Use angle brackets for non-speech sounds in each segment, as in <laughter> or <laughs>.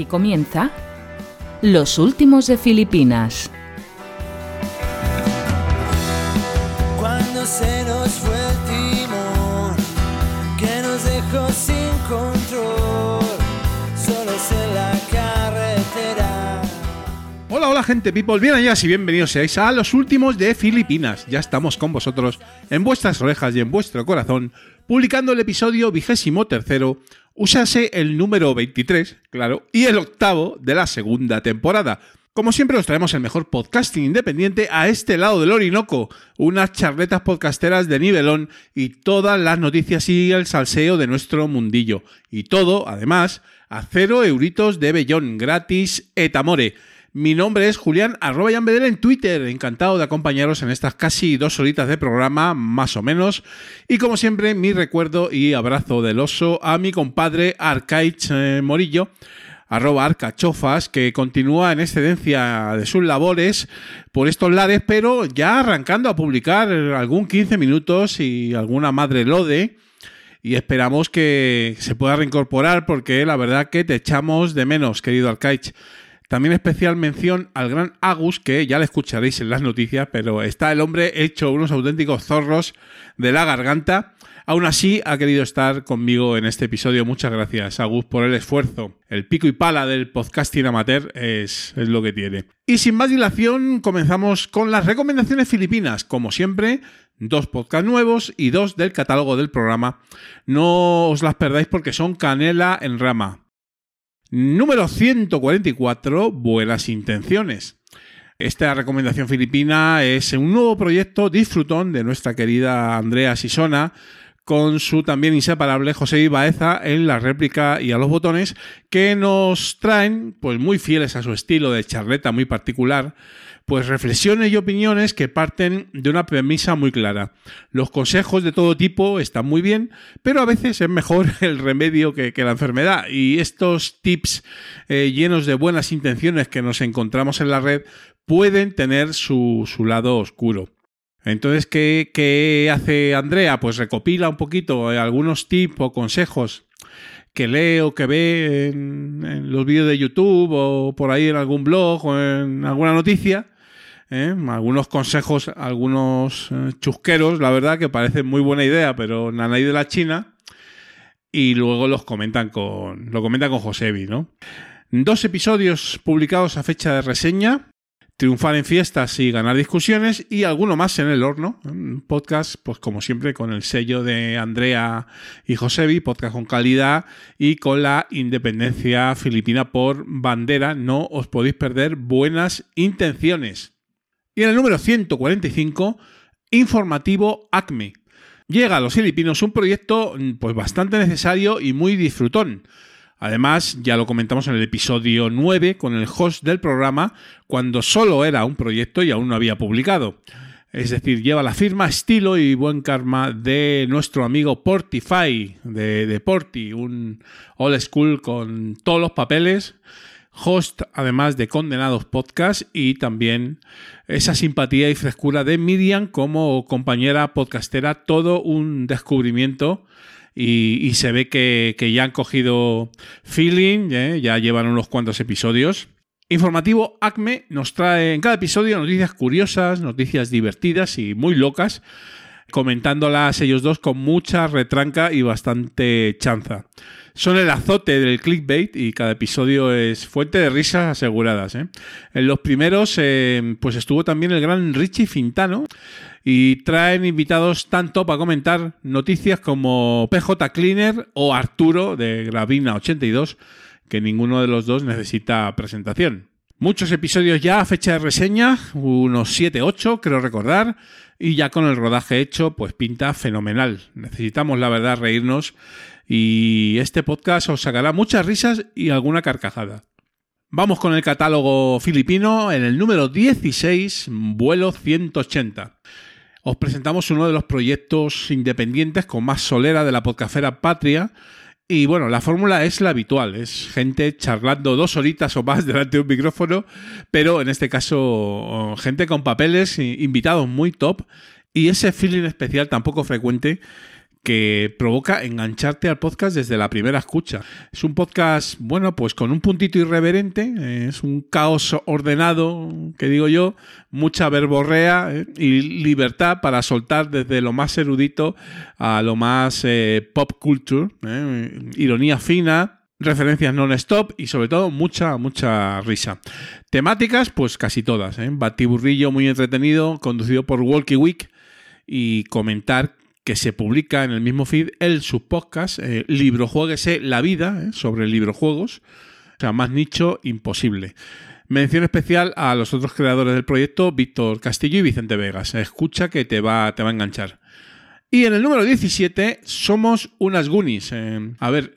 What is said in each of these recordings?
Aquí comienza Los Últimos de Filipinas. Cuando se nos fue el timón, que nos dejó sin control, solos en la carretera. Hola, hola gente people, bien allá y bienvenidos seáis a los últimos de Filipinas. Ya estamos con vosotros en vuestras orejas y en vuestro corazón, publicando el episodio vigésimo tercero, usase el número 23, claro, y el octavo de la segunda temporada. Como siempre os traemos el mejor podcasting independiente a este lado del Orinoco, unas charletas podcasteras de nivelón y todas las noticias y el salseo de nuestro mundillo. Y todo, además, a cero euritos de bellón gratis et amore. Mi nombre es Julián arroba Bedel en Twitter. Encantado de acompañaros en estas casi dos horitas de programa, más o menos. Y como siempre, mi recuerdo y abrazo del oso a mi compadre Arcaich eh, Morillo arroba arcachofas, que continúa en excedencia de sus labores por estos lares, pero ya arrancando a publicar algún 15 minutos y alguna madre lode. Y esperamos que se pueda reincorporar porque la verdad que te echamos de menos, querido Arcaich. También especial mención al gran Agus, que ya le escucharéis en las noticias, pero está el hombre hecho unos auténticos zorros de la garganta. Aún así, ha querido estar conmigo en este episodio. Muchas gracias, Agus, por el esfuerzo. El pico y pala del podcasting amateur es, es lo que tiene. Y sin más dilación, comenzamos con las recomendaciones filipinas. Como siempre, dos podcasts nuevos y dos del catálogo del programa. No os las perdáis porque son canela en rama. Número 144, Buenas Intenciones. Esta recomendación filipina es un nuevo proyecto disfrutón de nuestra querida Andrea Sisona, con su también inseparable José Ibaeza en la réplica y a los botones, que nos traen, pues muy fieles a su estilo de charleta muy particular, pues reflexiones y opiniones que parten de una premisa muy clara. Los consejos de todo tipo están muy bien, pero a veces es mejor <laughs> el remedio que, la enfermedad. Y estos tips eh, llenos de buenas intenciones que nos encontramos en la red pueden tener su, lado oscuro. Entonces, ¿qué, ¿qué, hace Andrea? Pues recopila un poquito eh, algunos tips o consejos que lee o que ve en, los vídeos de YouTube o por ahí en algún blog o en alguna noticia. ¿eh? Algunos consejos, algunos eh, chusqueros, la verdad, que parecen muy buena idea, pero nanay de la China. Y luego los comentan con, lo comentan con Josebi, ¿no? Dos episodios publicados a fecha de reseña triunfar en fiestas y ganar discusiones y alguno más en el horno. Podcast, pues como siempre, con el sello de Andrea y Josebi, podcast con calidad y con la independencia filipina por bandera. No os podéis perder buenas intenciones. Y en el número 145, informativo ACME. Llega a los filipinos un proyecto pues bastante necesario y muy disfrutón Además, ya lo comentamos en el episodio 9 con el host del programa, cuando solo era un proyecto y aún no había publicado. Es decir, lleva la firma, estilo y buen karma de nuestro amigo Portify, de, de Porti, un old school con todos los papeles, host además de Condenados Podcast y también esa simpatía y frescura de Miriam como compañera podcastera, todo un descubrimiento y, se ve que, ya han cogido feeling, ¿eh? ya llevan unos cuantos episodios. Informativo ACME nos trae en cada episodio noticias curiosas, noticias divertidas y muy locas, comentándolas ellos dos con mucha retranca y bastante chanza. Son el azote del clickbait y cada episodio es fuente de risas aseguradas. ¿eh? En los primeros, eh, pues estuvo también el gran Richie Fintano, y traen invitados tanto para comentar noticias como PJ Cleaner o Arturo de Gravina 82, que ninguno de los dos necesita presentación. Muchos episodios ya a fecha de reseña, unos 7-8 creo recordar, y ya con el rodaje hecho, pues pinta fenomenal. Necesitamos la verdad reírnos y este podcast os sacará muchas risas y alguna carcajada. Vamos con el catálogo filipino en el número 16, vuelo 180 os presentamos uno de los proyectos independientes con más solera de la podcafera Patria. Y bueno, la fórmula es la habitual, es gente charlando dos horitas o más <laughs> delante de un micrófono, pero en este caso gente con papeles, invitados muy top y ese feeling especial tan poco frecuente que provoca engancharte al podcast desde la primera escucha. Es un podcast, bueno, pues con un puntito irreverente, eh, es un caos ordenado, que digo yo, mucha verborrea eh, y libertad para soltar desde lo más erudito a lo más eh, pop culture, ironía fina, referencias non-stop y sobre todo mucha, mucha risa. Temáticas, pues casi todas. Batiburrillo muy entretenido, conducido por Walkie Week y comentar que se publica en el mismo feed el subpodcast eh, Librojueguese la vida, ¿eh? sobre librojuegos. O sea, más nicho imposible. Mención especial a los otros creadores del proyecto, Víctor Castillo y Vicente Vegas. Escucha que te va, te va a enganchar. Y en el número 17 somos unas Goonies. Eh, a ver,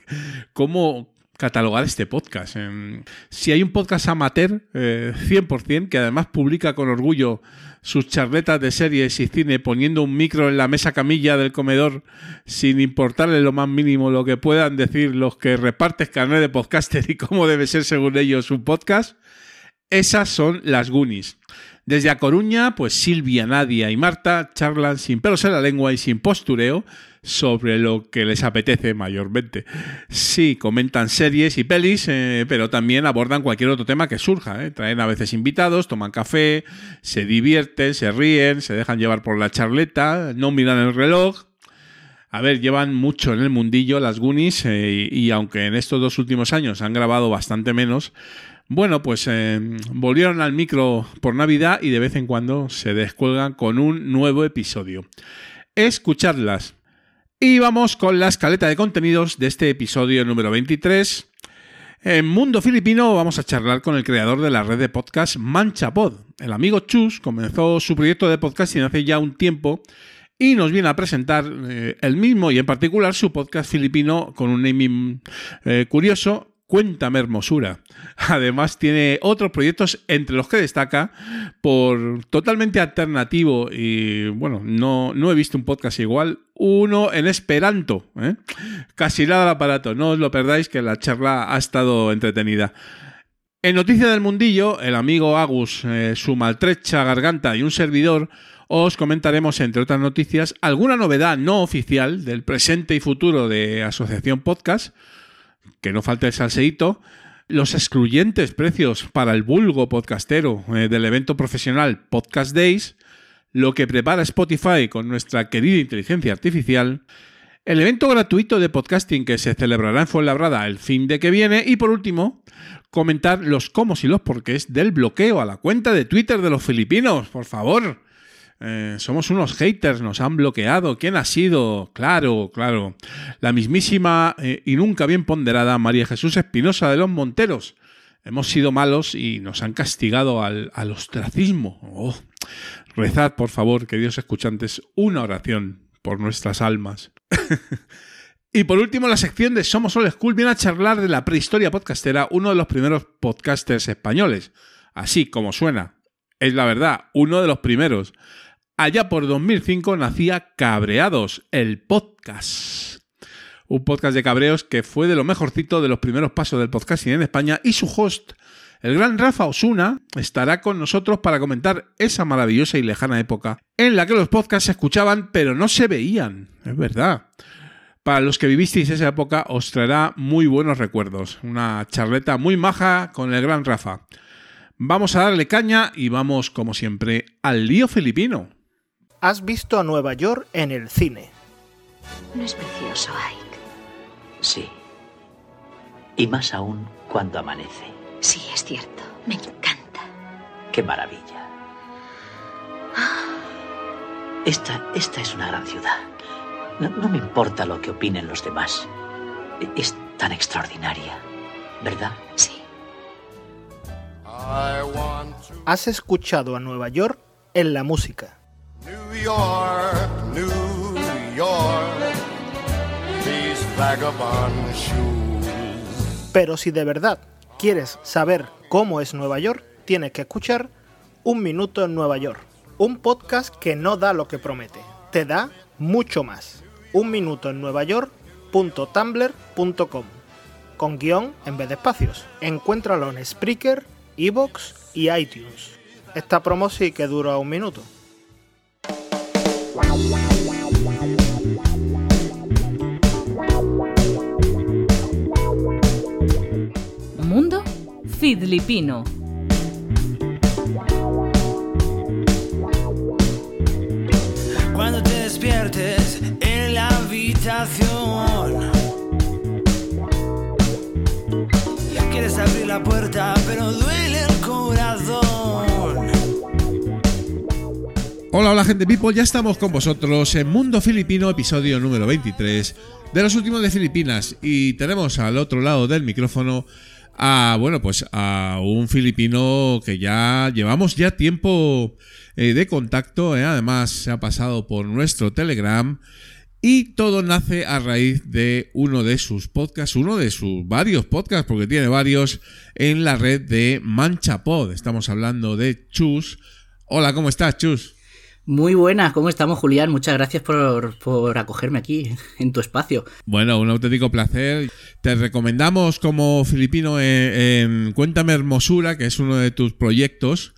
<laughs> ¿cómo catalogar este podcast? si hay un podcast amateur, 100%, que además publica con orgullo sus charletas de series y cine poniendo un micro en la mesa camilla del comedor sin importarle lo más mínimo lo que puedan decir los que reparten carnet de podcaster y cómo debe ser según ellos un podcast, esas son las Goonies. Desde A Coruña, pues Silvia, Nadia y Marta charlan sin pelos en la lengua y sin postureo sobre lo que les apetece mayormente. Sí, comentan series y pelis, eh, pero también abordan cualquier otro tema que surja. Eh. Traen a veces invitados, toman café, se divierten, se ríen, se dejan llevar por la charleta, no miran el reloj. A ver, llevan mucho en el mundillo las Goonies eh, y, aunque en estos dos últimos años han grabado bastante menos, bueno, pues volvieron al micro por Navidad y de vez en cuando se descuelgan con un nuevo episodio. Escuchadlas. Y vamos con la escaleta de contenidos de este episodio número 23. En Mundo Filipino vamos a charlar con el creador de la red de podcast Manchapod. El amigo Chus comenzó su proyecto de podcasting hace ya un tiempo y nos viene a presentar eh, el mismo y en particular su podcast filipino con un naming eh, curioso Cuéntame Hermosura. Además tiene otros proyectos entre los que destaca por totalmente alternativo y bueno, no, no he visto un podcast igual. Uno en Esperanto. ¿eh? Casi nada al aparato. No os lo perdáis que la charla ha estado entretenida. En Noticia del Mundillo, el amigo Agus, eh, su maltrecha garganta y un servidor os comentaremos, entre otras noticias, alguna novedad no oficial del presente y futuro de Asociación Podcast que no falte el salseíto, los excluyentes precios para el vulgo podcastero eh, del evento profesional Podcast Days, lo que prepara Spotify con nuestra querida inteligencia artificial, el evento gratuito de podcasting que se celebrará en Fuenlabrada el fin de que viene y por último, comentar los cómo y los porqués del bloqueo a la cuenta de Twitter de los filipinos, por favor. Eh, somos unos haters, nos han bloqueado. ¿Quién ha sido? Claro, claro. La mismísima eh, y nunca bien ponderada María Jesús Espinosa de los Monteros. Hemos sido malos y nos han castigado al, ostracismo. Oh. Rezad, por favor, queridos escuchantes, una oración por nuestras almas. <laughs> y por último, la sección de Somos All School viene a charlar de la prehistoria podcastera, uno de los primeros podcasters españoles. Así como suena. Es la verdad, uno de los primeros. Allá por 2005 nacía Cabreados, el podcast. Un podcast de cabreos que fue de lo mejorcito de los primeros pasos del podcasting en España y su host, el gran Rafa Osuna, estará con nosotros para comentar esa maravillosa y lejana época en la que los podcasts se escuchaban pero no se veían. Es verdad. Para los que vivisteis esa época os traerá muy buenos recuerdos. Una charleta muy maja con el gran Rafa. Vamos a darle caña y vamos, como siempre, al lío filipino. ¿Has visto a Nueva York en el cine? ¿No es precioso, Ike? Sí. Y más aún cuando amanece. Sí, es cierto. Me encanta. Qué maravilla. Esta, esta es una gran ciudad. No, no me importa lo que opinen los demás. Es tan extraordinaria, ¿verdad? Sí. ¿Has escuchado a Nueva York en la música? New York, York, vagabond shoes. Pero si de verdad quieres saber cómo es Nueva York, tienes que escuchar Un Minuto en Nueva York, un podcast que no da lo que promete, te da mucho más. Un minuto en Nueva York.tumblr.com con guion en vez de espacios. Encuéntralo en Spreaker, Evox y iTunes. Esta promo sí que dura un minuto. Mundo Filipino. Cuando te despiertes en la habitación, quieres abrir la puerta, pero duele. Hola, hola gente people, ya estamos con vosotros en Mundo Filipino, episodio número 23 de los últimos de Filipinas y tenemos al otro lado del micrófono a, bueno, pues a un filipino que ya llevamos ya tiempo eh, de contacto, eh, además se ha pasado por nuestro Telegram y todo nace a raíz de uno de sus podcasts, uno de sus varios podcasts, porque tiene varios, en la red de Manchapod. Estamos hablando de Chus. Hola, ¿cómo estás, Chus? Muy buenas, ¿cómo estamos, Julián? Muchas gracias por, por, acogerme aquí, en tu espacio. Bueno, un auténtico placer. Te recomendamos como filipino en, en Cuéntame Hermosura, que es uno de tus proyectos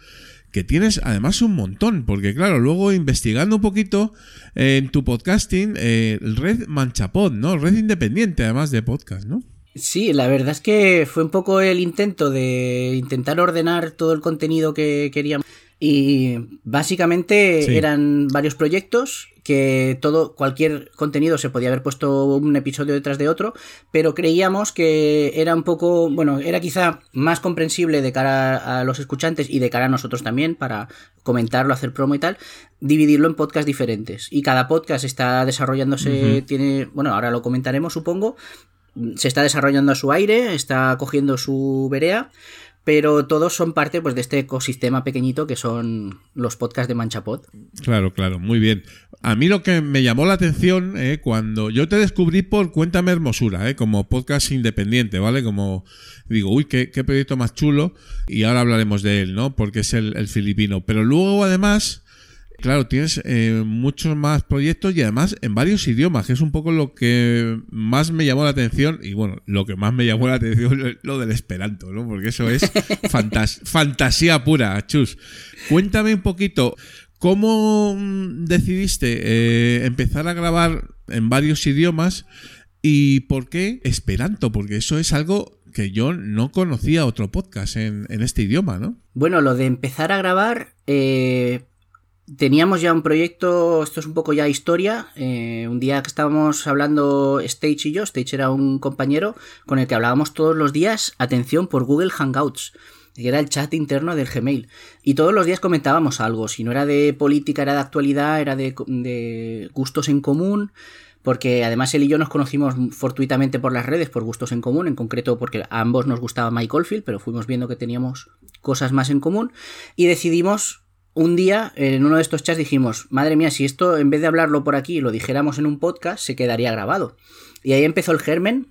que tienes además un montón, porque claro, luego investigando un poquito eh, en tu podcasting, eh, Red Manchapod, ¿no? Red independiente además de podcast, ¿no? Sí, la verdad es que fue un poco el intento de intentar ordenar todo el contenido que queríamos. Y básicamente sí. eran varios proyectos que todo, cualquier contenido se podía haber puesto un episodio detrás de otro, pero creíamos que era un poco, bueno, era quizá más comprensible de cara a los escuchantes y de cara a nosotros también para comentarlo, hacer promo y tal, dividirlo en podcasts diferentes. Y cada podcast está desarrollándose, uh -huh. tiene, bueno, ahora lo comentaremos supongo, se está desarrollando a su aire, está cogiendo su verea pero todos son parte pues, de este ecosistema pequeñito que son los podcasts de Manchapod. Claro, claro, muy bien. A mí lo que me llamó la atención eh, cuando yo te descubrí por Cuéntame Hermosura, eh, como podcast independiente, ¿vale? Como digo, uy, qué, qué, proyecto más chulo, y ahora hablaremos de él, ¿no? Porque es el, el filipino. Pero luego, además, Claro, tienes eh, muchos más proyectos y además en varios idiomas, que es un poco lo que más me llamó la atención. Y bueno, lo que más me llamó la atención es lo del Esperanto, ¿no? Porque eso es <laughs> fantas fantasía pura, Chus. Cuéntame un poquito, ¿cómo decidiste eh, empezar a grabar en varios idiomas y por qué Esperanto? Porque eso es algo que yo no conocía otro podcast en, en este idioma, ¿no? Bueno, lo de empezar a grabar... Eh teníamos ya un proyecto, esto es un poco ya historia, eh, un día que estábamos hablando Stage y yo, Stage era un compañero con el que hablábamos todos los días, atención, por Google Hangouts, que era el chat interno del Gmail, y todos los días comentábamos algo, si no era de política, era de actualidad, era de, de gustos en común, porque además él y yo nos conocimos fortuitamente por las redes, por gustos en común, en concreto porque a ambos nos gustaba Mike Oldfield, pero fuimos viendo que teníamos cosas más en común, y decidimos un día en uno de estos chats dijimos, madre mía, si esto en vez de hablarlo por aquí lo dijéramos en un podcast, se quedaría grabado. Y ahí empezó el germen,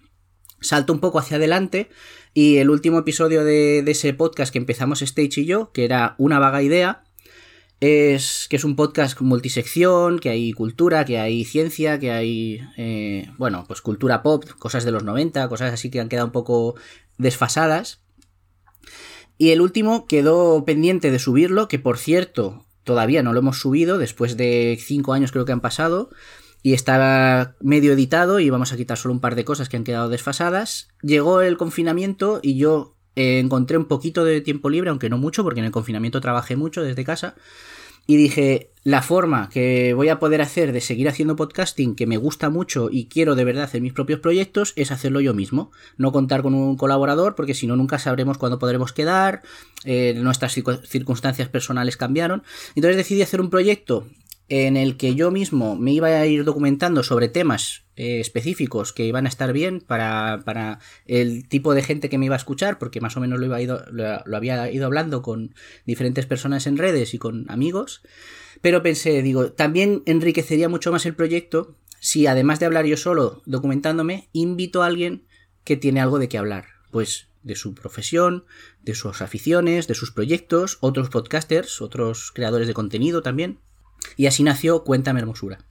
salto un poco hacia adelante y el último episodio de, de, ese podcast que empezamos Stage y yo, que era una vaga idea, es que es un podcast multisección, que hay cultura, que hay ciencia, que hay, eh, bueno, pues cultura pop, cosas de los 90, cosas así que han quedado un poco desfasadas. Y el último quedó pendiente de subirlo, que por cierto, todavía no lo hemos subido, después de cinco años creo que han pasado, y estaba medio editado y vamos a quitar solo un par de cosas que han quedado desfasadas. Llegó el confinamiento y yo eh, encontré un poquito de tiempo libre, aunque no mucho, porque en el confinamiento trabajé mucho desde casa. Y dije, la forma que voy a poder hacer de seguir haciendo podcasting, que me gusta mucho y quiero de verdad hacer mis propios proyectos, es hacerlo yo mismo. No contar con un colaborador, porque si no, nunca sabremos cuándo podremos quedar, eh, nuestras circunstancias personales cambiaron. Entonces decidí hacer un proyecto en el que yo mismo me iba a ir documentando sobre temas eh, específicos que iban a estar bien para, para, el tipo de gente que me iba a escuchar, porque más o menos lo, iba ido, lo, lo, había ido hablando con diferentes personas en redes y con amigos. Pero pensé, digo, también enriquecería mucho más el proyecto si además de hablar yo solo documentándome, invito a alguien que tiene algo de qué hablar. Pues de su profesión, de sus aficiones, de sus proyectos, otros podcasters, otros creadores de contenido también. Y así nació Cuéntame Hermosura.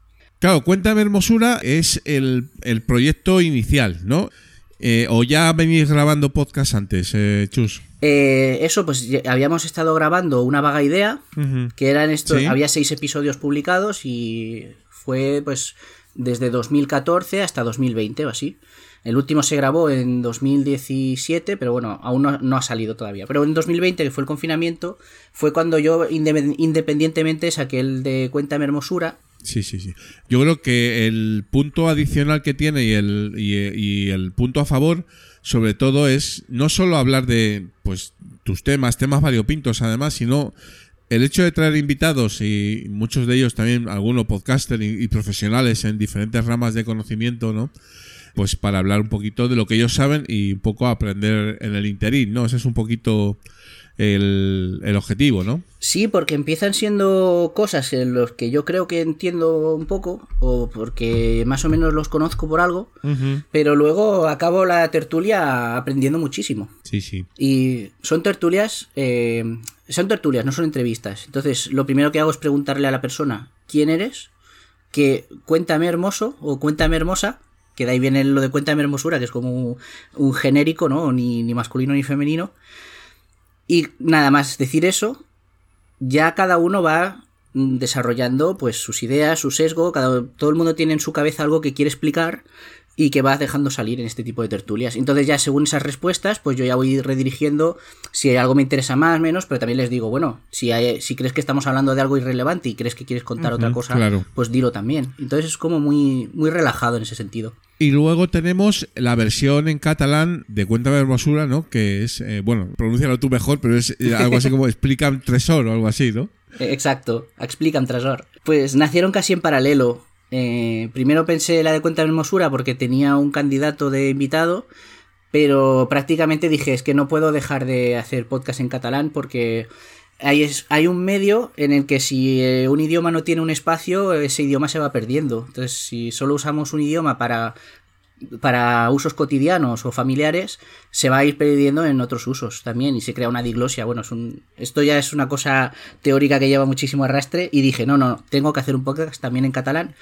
Claro, Cuéntame Hermosura es el, el proyecto inicial, ¿no? Eh, ¿O ya venís grabando podcast antes, eh, Chus? Eh, eso, pues habíamos estado grabando una vaga idea, uh -huh. que eran estos, ¿Sí? había seis episodios publicados y fue pues desde 2014 hasta 2020 o así. El último se grabó en 2017, pero bueno, aún no, no ha salido todavía. Pero en 2020, que fue el confinamiento, fue cuando yo inde- independientemente saqué el de Cuéntame Hermosura. Sí, sí, sí. Yo creo que el punto adicional que tiene y el, y, y el punto a favor, sobre todo, es no solo hablar de pues tus temas, temas variopintos además, sino el hecho de traer invitados y muchos de ellos también, algunos podcaster y, y profesionales en diferentes ramas de conocimiento, ¿no? Pues para hablar un poquito de lo que ellos saben y un poco aprender en el interín, ¿no? Ese es un poquito el, el objetivo, ¿no? Sí, porque empiezan siendo cosas en los que yo creo que entiendo un poco, o porque más o menos los conozco por algo, pero luego acabo la tertulia aprendiendo muchísimo. Sí, sí. Y son tertulias, eh, son tertulias, no son entrevistas. Entonces, lo primero que hago es preguntarle a la persona quién eres, que cuéntame hermoso o cuéntame hermosa, que de ahí viene lo de cuéntame hermosura, que es como un, un genérico, ¿no? Ni, ni masculino ni femenino. Y nada más decir eso, ya cada uno va mm, desarrollando pues sus ideas, su sesgo, cada, todo el mundo tiene en su cabeza algo que quiere explicar y que va dejando salir en este tipo de tertulias. Entonces ya según esas respuestas, pues yo ya voy redirigiendo si algo me interesa más, menos, pero también les digo, bueno, si, hay, si crees que estamos hablando de algo irrelevante y crees que quieres contar otra cosa, claro. pues dilo también. Entonces es como muy, muy relajado en ese sentido. Y luego tenemos la versión en catalán de Cuéntame Hermosura, ¿no? Que es, eh, bueno, pronúncialo tú mejor, pero es eh, algo así como <laughs> Explican Tresor o algo así, ¿no? Exacto, explican Trasor. Pues nacieron casi en paralelo. Eh, primero pensé la de Cuenta de Hermosura porque tenía un candidato de invitado, pero prácticamente dije es que no puedo dejar de hacer podcast en catalán porque hay, es- hay un medio en el que si eh, un idioma no tiene un espacio, ese idioma se va perdiendo. Entonces, si solo usamos un idioma para para usos cotidianos o familiares se va a ir perdiendo en otros usos también y se crea una diglosia. Bueno, es un, esto ya es una cosa teórica que lleva muchísimo arrastre y dije, no, no, tengo que hacer un podcast también en catalán.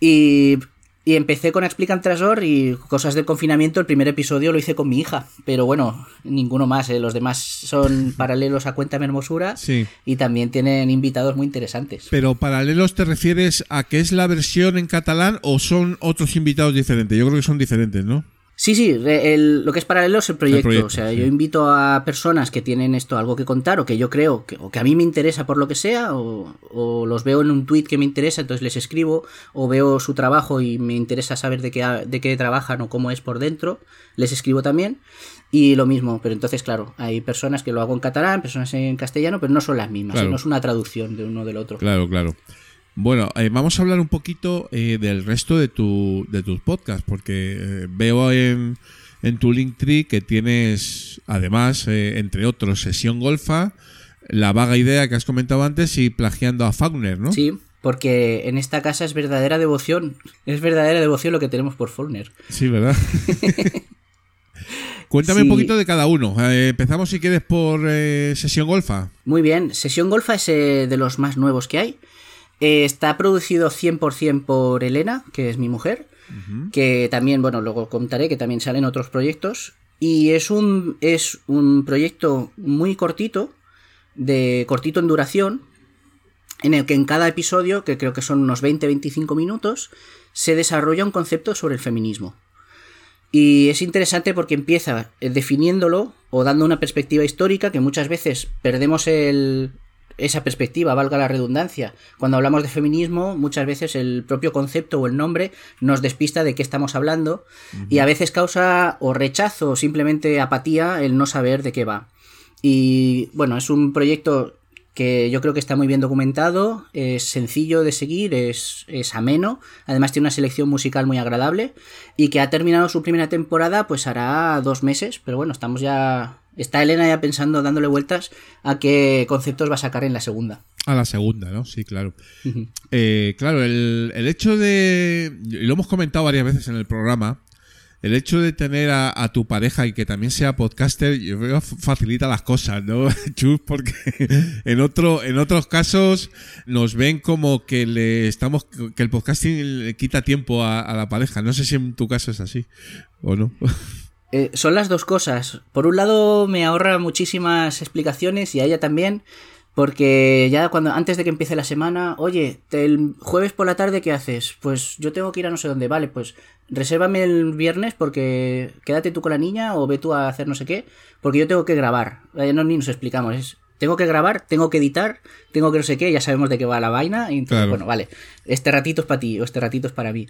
Y, y empecé con Explican Trasor y cosas del confinamiento. El primer episodio lo hice con mi hija, pero bueno, ninguno más. ¿eh? Los demás son <laughs> paralelos a Cuéntame Hermosura Sí. y también tienen invitados muy interesantes. Pero paralelos te refieres a que es la versión en catalán o son otros invitados diferentes? Yo creo que son diferentes, ¿no? Sí, sí, el- lo que es paralelo es el proyecto. proyecto, o sea, sí. yo invito a personas que tienen esto algo que contar o que yo creo que, o que a mí me interesa por lo que sea, o, o los veo en un tweet que me interesa, entonces les escribo, o veo su trabajo y me interesa saber de qué, de qué trabajan o cómo es por dentro, les escribo también. Y lo mismo, pero entonces, claro, hay personas que lo hago en catalán, personas en castellano, pero no son las mismas, Claro. no es una traducción de uno del otro. Claro, claro. Bueno, eh, vamos a hablar un poquito eh, del resto de, tu, de tus podcasts, porque eh, veo en, en tu Linktree que tienes, además, entre otros, Sesión Golfa, La Vaga Idea que has comentado antes y Plagiando a Fauner, ¿no? Sí, porque en esta casa es verdadera devoción, es verdadera devoción lo que tenemos por Faulkner. Sí, ¿verdad? <laughs> Cuéntame Sí. un poquito de cada uno. Eh, empezamos, si quieres, por eh, Sesión Golfa. Muy bien, Sesión Golfa es eh, de los más nuevos que hay. Eh, está producido 100% por Elena, que es mi mujer, que también, bueno, luego contaré que también salen otros proyectos. Y es un, es un proyecto muy cortito, de cortito en duración, en el que en cada episodio, que creo que son unos 20-25 minutos, se desarrolla un concepto sobre el feminismo. Y es interesante porque empieza eh, definiéndolo o dando una perspectiva histórica que muchas veces perdemos el, esa perspectiva, valga la redundancia. Cuando hablamos de feminismo, muchas veces el propio concepto o el nombre nos despista de qué estamos hablando y a veces causa o rechazo o simplemente apatía el no saber de qué va. Y bueno, es un proyecto que yo creo que está muy bien documentado, es sencillo de seguir, es, es ameno, además tiene una selección musical muy agradable y que ha terminado su primera temporada pues hará dos meses, pero bueno, estamos ya... Está Elena ya pensando, dándole vueltas a qué conceptos va a sacar en la segunda. A la segunda, ¿no? Sí, claro. Eh, claro, el, el hecho de. y Lo hemos comentado varias veces en el programa. El hecho de tener a, a tu pareja y que también sea podcaster, yo creo que facilita las cosas, ¿no, <laughs> Chus? Porque <laughs> en otro, en otros casos nos ven como que le estamos, que el podcasting le quita tiempo a, a la pareja. No sé si en tu caso es así o no. <laughs> Eh, son las dos cosas. Por un lado me ahorra muchísimas explicaciones y a ella también, Porque ya cuando antes de que empiece la semana, oye, el jueves por la tarde, ¿qué haces? Pues yo tengo que ir a no sé dónde, vale, pues resérvame el viernes porque quédate tú con la niña o ve tú a hacer no sé qué, porque yo tengo que grabar. Eh, No ni nos explicamos, es tengo que grabar, tengo que editar, tengo que no sé qué, ya sabemos de qué va la vaina. Y entonces, Claro. bueno, vale, este ratito es para ti o este ratito es para mí.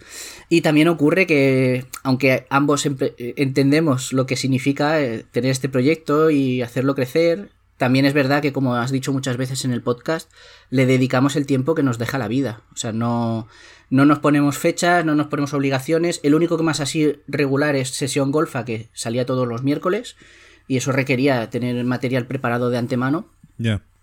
Y también ocurre que, aunque ambos eh, entendemos lo que significa eh, tener este proyecto y hacerlo crecer, también es verdad que, como has dicho muchas veces en el podcast, le dedicamos el tiempo que nos deja la vida. O sea, no, no nos ponemos fechas, no nos ponemos obligaciones. El único que más así regular es sesión golfa, que salía todos los miércoles, y eso requería tener material preparado de antemano.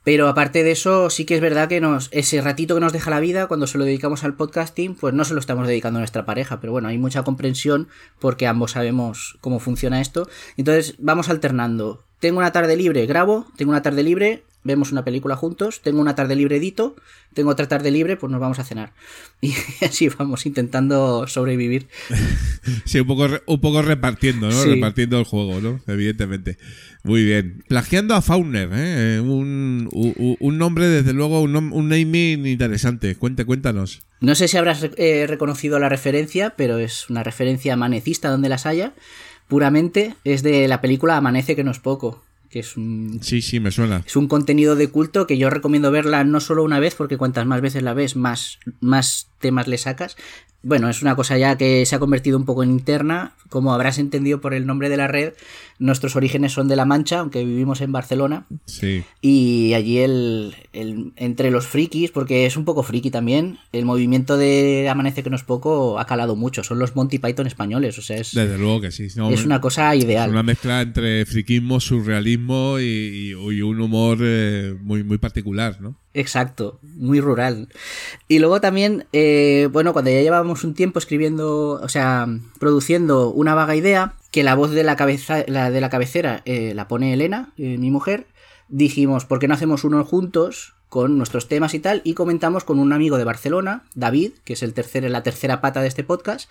Pero aparte de eso, sí que es verdad que ese ratito que nos deja la vida, cuando se lo dedicamos al podcasting, pues no se lo estamos dedicando a nuestra pareja. Pero bueno, hay mucha comprensión porque ambos sabemos cómo funciona esto. Entonces vamos alternando. Tengo una tarde libre, grabo, tengo una tarde libre, vemos una película juntos, tengo una tarde libre, edito, tengo otra tarde libre, pues nos vamos a cenar. <laughs> Y así vamos intentando sobrevivir. <laughs> Sí, un poco, re- un poco repartiendo, ¿no? Sí. Repartiendo el juego, ¿no? Evidentemente. Muy bien. Plagiando a Fauner, ¿eh? Un, un, un nombre, desde luego, un, naming interesante. Cuente, cuéntanos. No sé si habrás eh, reconocido la referencia, pero es una referencia amanecista donde las haya. Puramente es de la película Amanece que no es poco, que es un, Sí, sí, me suena. es un contenido de culto que yo recomiendo verla no solo una vez, porque cuantas más veces la ves, más, más temas le sacas. Bueno, es una cosa ya que se ha convertido un poco en interna. Como habrás entendido por el nombre de la red, nuestros orígenes son de La Mancha, aunque vivimos en Barcelona. Sí. Y allí el, el- entre los frikis, porque es un poco friki también, el movimiento de Amanece que no es poco ha calado mucho. Son los Monty Python españoles, o sea, es, Desde luego que sí. No, es una cosa ideal. Es una mezcla entre friquismo, surrealismo y, y- y un humor eh, muy, muy particular, ¿no? Exacto, muy rural. Y luego también, eh, bueno, cuando ya llevábamos un tiempo escribiendo, o sea, produciendo una vaga idea, que la voz de la, cabeza, la de la cabecera eh, la pone Elena, eh, mi mujer, dijimos, ¿por qué no hacemos uno juntos con nuestros temas y tal? Y comentamos con un amigo de Barcelona, David, que es el tercer, la tercera pata de este podcast,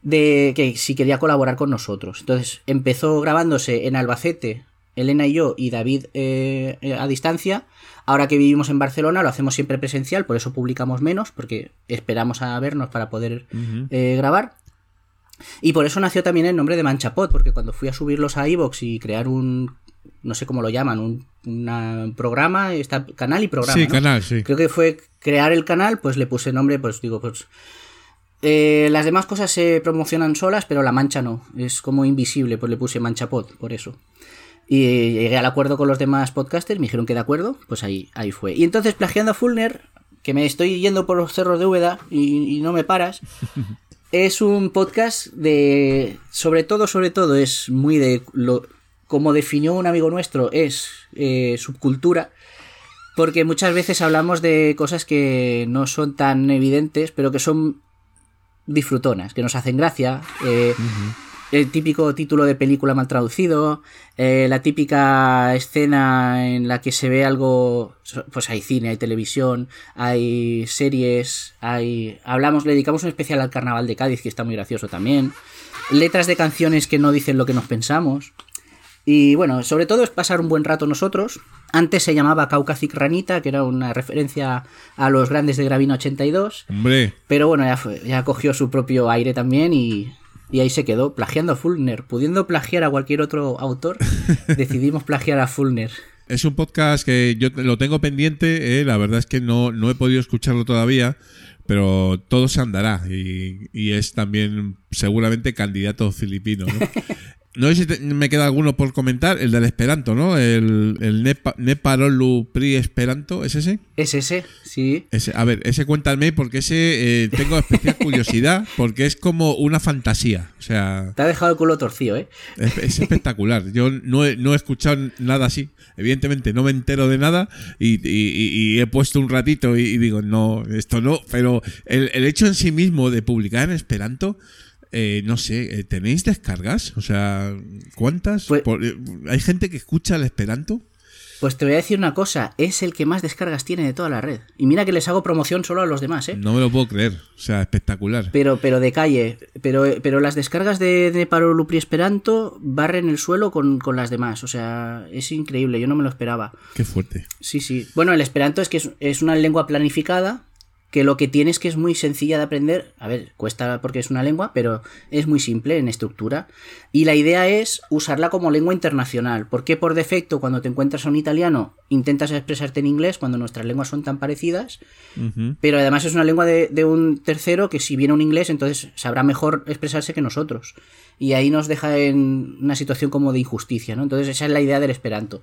de que si quería colaborar con nosotros. Entonces empezó grabándose en Albacete, Elena y yo, y David eh, eh, a distancia. Ahora que vivimos en Barcelona lo hacemos siempre presencial, por eso publicamos menos, porque esperamos a vernos para poder eh, grabar. Y por eso nació también el nombre de Manchapod, porque cuando fui a subirlos a iVoox y crear un, no sé cómo lo llaman, un una programa, está canal y programa. Sí, ¿no? canal, sí. Creo que fue crear el canal, pues le puse nombre, pues digo, pues... eh, las demás cosas se promocionan solas, pero la mancha no. Es como invisible, pues le puse manchapod, por eso. Y llegué al acuerdo con los demás podcasters, me dijeron que de acuerdo, pues ahí, ahí fue. Y entonces, plagiando a Fulner, que me estoy yendo por los cerros de Úbeda y, y no me paras, <laughs> es un podcast de. Sobre todo, sobre todo, es muy de. Lo, como definió un amigo nuestro, es eh, subcultura. Porque muchas veces hablamos de cosas que no son tan evidentes, pero que son disfrutonas, que nos hacen gracia. eh, El típico título de película mal traducido, eh, la típica escena en la que se ve algo, pues hay cine, hay televisión, hay series, hay... Hablamos, le dedicamos un especial al Carnaval de Cádiz, que está muy gracioso también. Letras de canciones que no dicen lo que nos pensamos. Y bueno, sobre todo es pasar un buen rato nosotros. Antes se llamaba Caucasic Ranita, que era una referencia a los grandes de Gravina 82. Hombre, Pero bueno, ya, fue- ya cogió su propio aire también y, y ahí se quedó, plagiando a Fulner. Pudiendo plagiar a cualquier otro autor, <laughs> decidimos plagiar a Fulner. es un podcast que yo lo tengo pendiente, eh, la verdad es que no, no he podido escucharlo todavía, pero todo se andará y, y es también seguramente candidato filipino. ¿no? <laughs> No sé si te- me queda alguno por comentar, el del Esperanto, ¿no? El, el Nepa, Neparolu Pri Esperanto, ¿es ese? Es ese, sí. Ese- a ver, ese cuéntame porque ese eh, tengo especial curiosidad <laughs> porque es como una fantasía. O sea, Te ha dejado el culo torcido, ¿eh? es, es espectacular. Yo no he, no he escuchado nada así. Evidentemente no me entero de nada y, y- y- y he puesto un ratito y, y digo, no, esto no. Pero el, el hecho en sí mismo de publicar en Esperanto, eh, no sé, eh, ¿tenéis descargas? O sea, ¿cuántas? Pues- Por- eh, ¿Hay gente que escucha el Esperanto? Pues te voy a decir una cosa, es el que más descargas tiene de toda la red. Y mira que les hago promoción solo a los demás, ¿eh? No me lo puedo creer. O sea, espectacular. Pero, pero de calle. Pero, pero las descargas de, de Paro Lupri Esperanto barren el suelo con, con las demás. O sea, es increíble, yo no me lo esperaba. Qué fuerte. Sí, sí. Bueno, el Esperanto es que es, es una lengua planificada que lo que tiene es que es muy sencilla de aprender. A ver, cuesta porque es una lengua, pero es muy simple en estructura. Y la idea es usarla como lengua internacional. Porque por defecto, cuando te encuentras a un italiano, intentas expresarte en inglés cuando nuestras lenguas son tan parecidas. Pero además es una lengua de, de un tercero que si viene un inglés, entonces sabrá mejor expresarse que nosotros. Y ahí nos deja en una situación como de injusticia, ¿no? Entonces esa es la idea del Esperanto.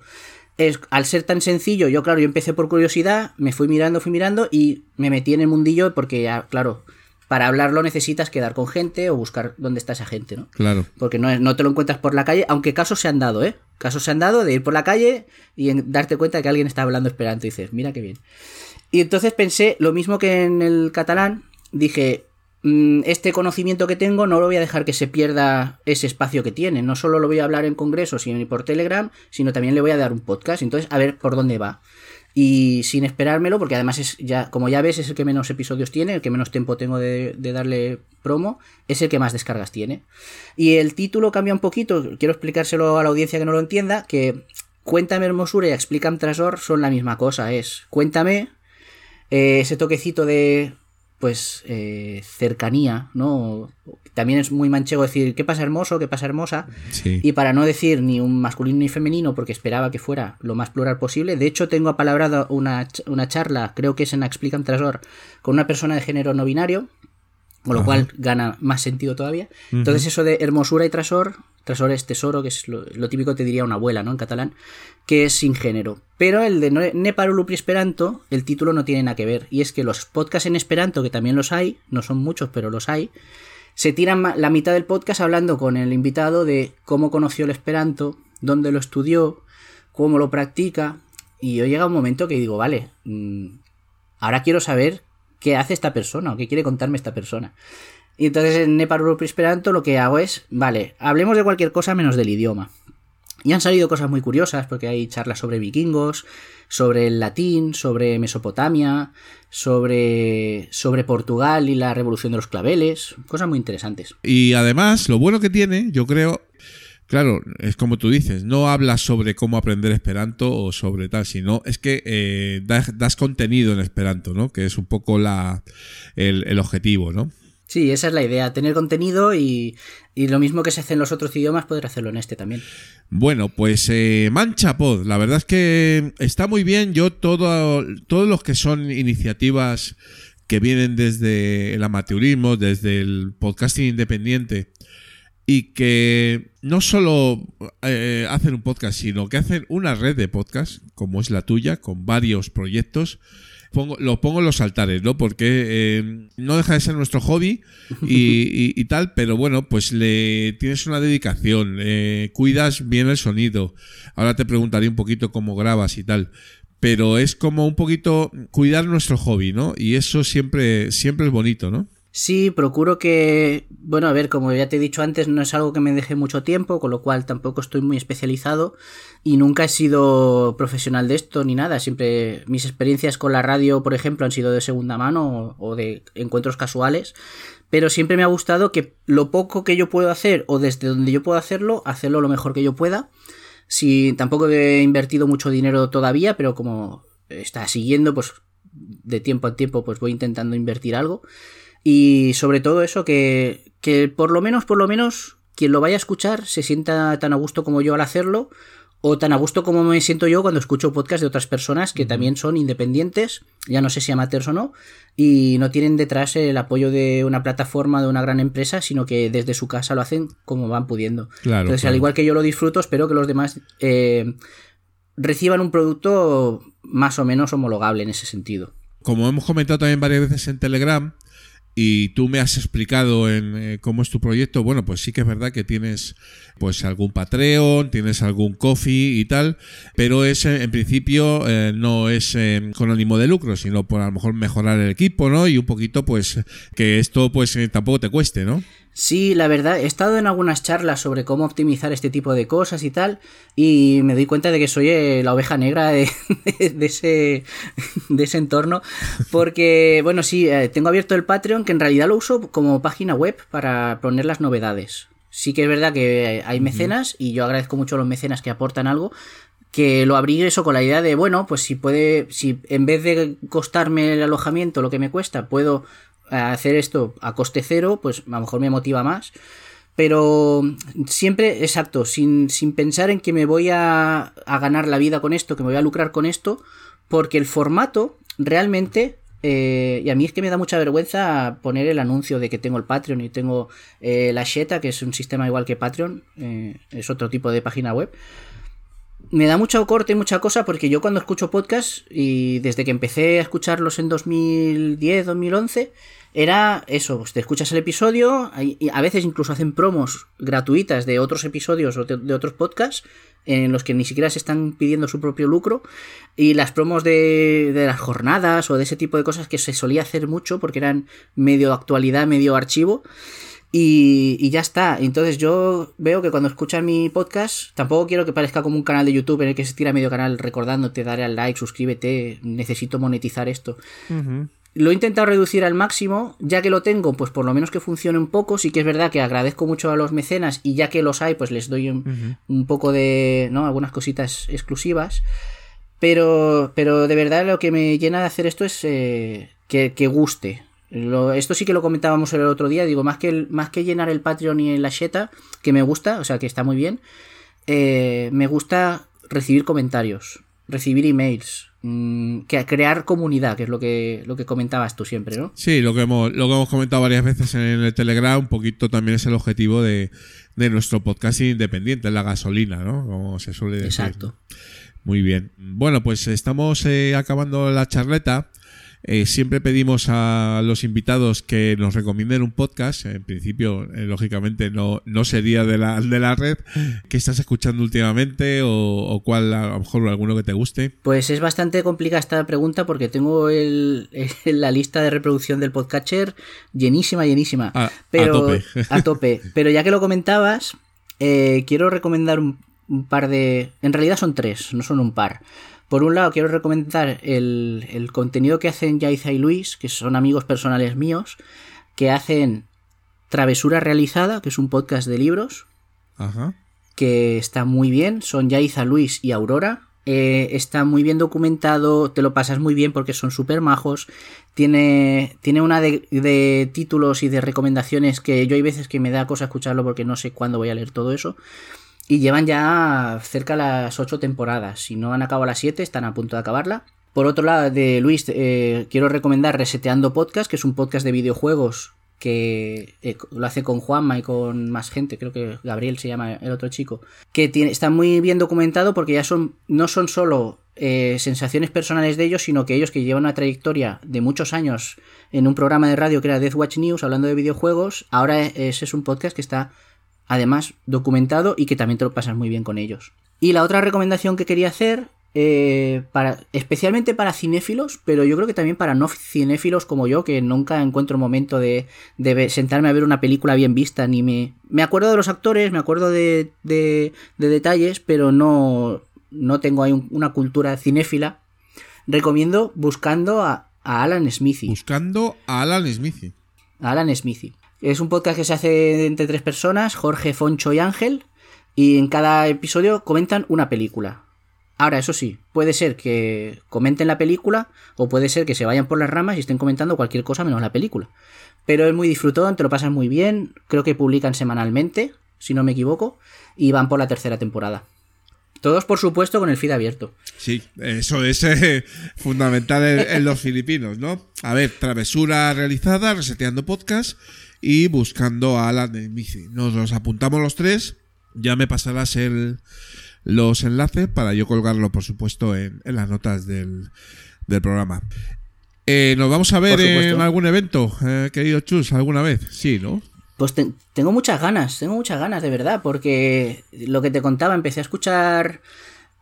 Es, al ser tan sencillo, yo claro, yo empecé por curiosidad, me fui mirando, fui mirando y me metí en el mundillo porque ya, claro, para hablarlo necesitas quedar con gente o buscar dónde está esa gente, ¿no? Claro. Porque no, no te lo encuentras por la calle, aunque casos se han dado, ¿eh? Casos se han dado de ir por la calle y en- darte cuenta de que alguien está hablando esperanto y dices, mira qué bien. Y entonces pensé, lo mismo que en el catalán, dije, "Mm, este conocimiento que tengo no lo voy a dejar que se pierda ese espacio que tiene. No solo lo voy a hablar en congresos y por Telegram, sino también le voy a dar un podcast. Entonces, a ver por dónde va. Y sin esperármelo, porque además es ya, como ya ves, es el que menos episodios tiene, el que menos tiempo tengo de, de darle promo, es el que más descargas tiene. Y el título cambia un poquito, quiero explicárselo a la audiencia que no lo entienda, que Cuéntame Hermosura y Explícame Trasor son la misma cosa, es Cuéntame, eh, ese toquecito de pues eh, cercanía, ¿no? También es muy manchego decir qué pasa hermoso, qué pasa hermosa, Sí. y para no decir ni un masculino ni femenino, porque esperaba que fuera lo más plural posible, de hecho tengo apalabrado una, una charla, creo que es en Explican Trasor, con una persona de género no binario, con lo Ajá. cual gana más sentido todavía. Entonces eso de hermosura y trasor, trasor es tesoro, que es lo, lo típico te diría una abuela, ¿no? En catalán, que es sin género. Pero el de Ne- Ne paru lupri esperanto, el título no tiene nada que ver. Y es que los podcasts en esperanto, que también los hay, no son muchos, pero los hay, se tiran la mitad del podcast hablando con el invitado de cómo conoció el esperanto, dónde lo estudió, cómo lo practica. Y yo llega un momento que digo, vale, mm, ahora quiero saber qué hace esta persona o qué quiere contarme esta persona. Y entonces en Europa Esperanto lo que hago es, vale, hablemos de cualquier cosa menos del idioma. Y han salido cosas muy curiosas porque hay charlas sobre vikingos, sobre el latín, sobre Mesopotamia, sobre, sobre Portugal y la revolución de los claveles, cosas muy interesantes. Y además, lo bueno que tiene, yo creo, claro, es como tú dices, no hablas sobre cómo aprender Esperanto o sobre tal, sino es que eh, das, contenido en Esperanto, ¿no? Que es un poco la, el objetivo, ¿no? Sí, esa es la idea, tener contenido y, lo mismo que se hace en los otros idiomas, poder hacerlo en este también. Bueno, pues eh, Mancha Pod, la verdad es que está muy bien. Yo todo, todos los que son iniciativas que vienen desde el amateurismo, desde el podcasting independiente y que no solo eh, hacen un podcast, sino que hacen una red de podcasts, como es la tuya, con varios proyectos. Pongo, lo pongo en los altares, ¿no? Porque eh, no deja de ser nuestro hobby y, y- y tal, pero bueno, pues le tienes una dedicación, eh, cuidas bien el sonido. Ahora te preguntaré un poquito cómo grabas y tal. Pero es como un poquito cuidar nuestro hobby, ¿no? Y eso siempre, siempre es bonito, ¿no? Sí, procuro que, bueno, a ver, como ya te he dicho antes, no es algo que me deje mucho tiempo, con lo cual tampoco estoy muy especializado y nunca he sido profesional de esto ni nada. Siempre mis experiencias con la radio, por ejemplo, han sido de segunda mano o, de encuentros casuales, pero siempre me ha gustado que lo poco que yo puedo hacer o desde donde yo puedo hacerlo, hacerlo lo mejor que yo pueda. Si tampoco he invertido mucho dinero todavía, pero como está siguiendo, pues de tiempo a tiempo, pues voy intentando invertir algo. Y sobre todo eso, que, que por lo menos, por lo menos, quien lo vaya a escuchar se sienta tan a gusto como yo al hacerlo, o tan a gusto como me siento yo cuando escucho podcast de otras personas que también son independientes, ya no sé si amateurs o no, y no tienen detrás el apoyo de una plataforma, de una gran empresa, sino que desde su casa lo hacen como van pudiendo. Claro, Entonces, claro. al igual que yo lo disfruto, espero que los demás eh, reciban un producto más o menos homologable en ese sentido. Como hemos comentado también varias veces en Telegram, y tú me has explicado en eh, cómo es tu proyecto, bueno, pues sí que es verdad que tienes pues algún Patreon, tienes algún Coffee y tal, pero es eh, en principio eh, no es eh, con ánimo de lucro, sino por a lo mejor mejorar el equipo, ¿no? Y un poquito pues que esto pues eh, tampoco te cueste, ¿no? Sí, la verdad, he estado en algunas charlas sobre cómo optimizar este tipo de cosas y tal, y me doy cuenta de que soy eh, la oveja negra de, <laughs> de, ese, de ese entorno, porque, bueno, sí, eh, tengo abierto el Patreon, que en realidad lo uso como página web para poner las novedades. Sí que es verdad que hay mecenas, y yo agradezco mucho a los mecenas que aportan algo, que lo abrí eso con la idea de, bueno, pues si puede, si en vez de costarme el alojamiento lo que me cuesta, puedo hacer esto a coste cero, pues a lo mejor me motiva más. Pero siempre, exacto, sin, sin pensar en que me voy a, a, ganar la vida con esto, que me voy a lucrar con esto, porque el formato realmente, eh, y a mí es que me da mucha vergüenza poner el anuncio de que tengo el Patreon y tengo eh, la Sheta, que es un sistema igual que Patreon, eh, es otro tipo de página web me da mucho corte y mucha cosa porque yo cuando escucho podcast y desde que empecé a escucharlos en 2010, 2011, era eso, pues te escuchas el episodio, y a veces incluso hacen promos gratuitas de otros episodios o de, otros podcasts en los que ni siquiera se están pidiendo su propio lucro y las promos de, de, las jornadas o de ese tipo de cosas que se solía hacer mucho porque eran medio actualidad, medio archivo. Y, ya está. Entonces yo veo que cuando escuchas mi podcast, tampoco quiero que parezca como un canal de YouTube en el que se tira medio canal recordándote, darle al like, suscríbete, necesito monetizar esto. Lo he intentado reducir al máximo, ya que lo tengo, pues por lo menos que funcione un poco. Sí que es verdad que agradezco mucho a los mecenas y ya que los hay, pues les doy un, un poco de, ¿no? Algunas cositas exclusivas. Pero, pero de verdad lo que me llena de hacer esto es eh, que, que, guste. Lo, esto sí que lo comentábamos el otro día. Digo, más que, el, más que llenar el Patreon y la Sheta, que me gusta, o sea que está muy bien, eh, me gusta recibir comentarios, recibir emails, que crear comunidad, que es lo que, lo que comentabas tú siempre, ¿no? Sí, lo que, hemos, lo que hemos comentado varias veces en el Telegram, un poquito también es el objetivo de, de nuestro podcast independiente, la gasolina, ¿no? Como se suele decir. Exacto. Muy bien. Bueno, pues estamos eh, acabando la charleta. Eh, siempre pedimos a los invitados que nos recomienden un podcast. En principio, eh, lógicamente, no, no sería de la, de la red. ¿Qué estás escuchando últimamente o, o, cuál, a lo mejor alguno que te guste? Pues es bastante complicada esta pregunta porque tengo el, el, la lista de reproducción del podcatcher llenísima, llenísima. A, pero, a tope. <laughs> a tope. Pero ya que lo comentabas, eh, quiero recomendar un, un par de... En realidad son tres, no son un par. Por un lado, quiero recomendar el, el contenido que hacen Yaiza y Luis, que son amigos personales míos, que hacen Travesura Realizada, que es un podcast de libros, Ajá. que está muy bien. Son Yaiza, Luis y Aurora. Eh, está muy bien documentado, te lo pasas muy bien porque son súper majos. Tiene, tiene una de, de, títulos y de recomendaciones que yo hay veces que me da cosa escucharlo porque no sé cuándo voy a leer todo eso. Y llevan ya cerca las ocho temporadas. Si no han acabado las siete, están a punto de acabarla. Por otro lado, de Luis, eh, quiero recomendar Reseteando Podcast, que es un podcast de videojuegos que eh, lo hace con Juanma y con más gente, creo que Gabriel se llama el otro chico, que tiene, está muy bien documentado porque ya son, no son solo eh, sensaciones personales de ellos, sino que ellos que llevan una trayectoria de muchos años en un programa de radio que era Death Watch News hablando de videojuegos, ahora ese es un podcast que está además documentado y que también te lo pasas muy bien con ellos. Y la otra recomendación que quería hacer, eh, para, especialmente para cinéfilos, pero yo creo que también para no cinéfilos como yo, que nunca encuentro momento de, de sentarme a ver una película bien vista, ni me... Me acuerdo de los actores, me acuerdo de, de, de detalles, pero no, no tengo ahí un, una cultura cinéfila. Recomiendo buscando a, a Alan Smithy. Buscando a Alan Smithy. Alan Smithy. Es un podcast que se hace entre tres personas, Jorge, Foncho y Ángel, y en cada episodio comentan una película. Ahora, eso sí, puede ser que comenten la película o puede ser que se vayan por las ramas y estén comentando cualquier cosa menos la película. Pero es muy disfrutón, te lo pasas muy bien, creo que publican semanalmente, si no me equivoco, y van por la tercera temporada. Todos, por supuesto, con el feed abierto. Sí, eso es eh, <laughs> fundamental en, en, los filipinos, ¿no? A ver, travesura realizada, reseteando podcast y buscando a Alan Smithy. Nos los apuntamos los tres. Ya me pasarás el, los enlaces para yo colgarlo, por supuesto, en, en las notas del, del programa. Eh, ¿Nos vamos a ver en algún evento, eh, querido Chus, alguna vez? Sí, ¿no? Pues te, tengo muchas ganas, tengo muchas ganas, de verdad, porque lo que te contaba, empecé a escuchar...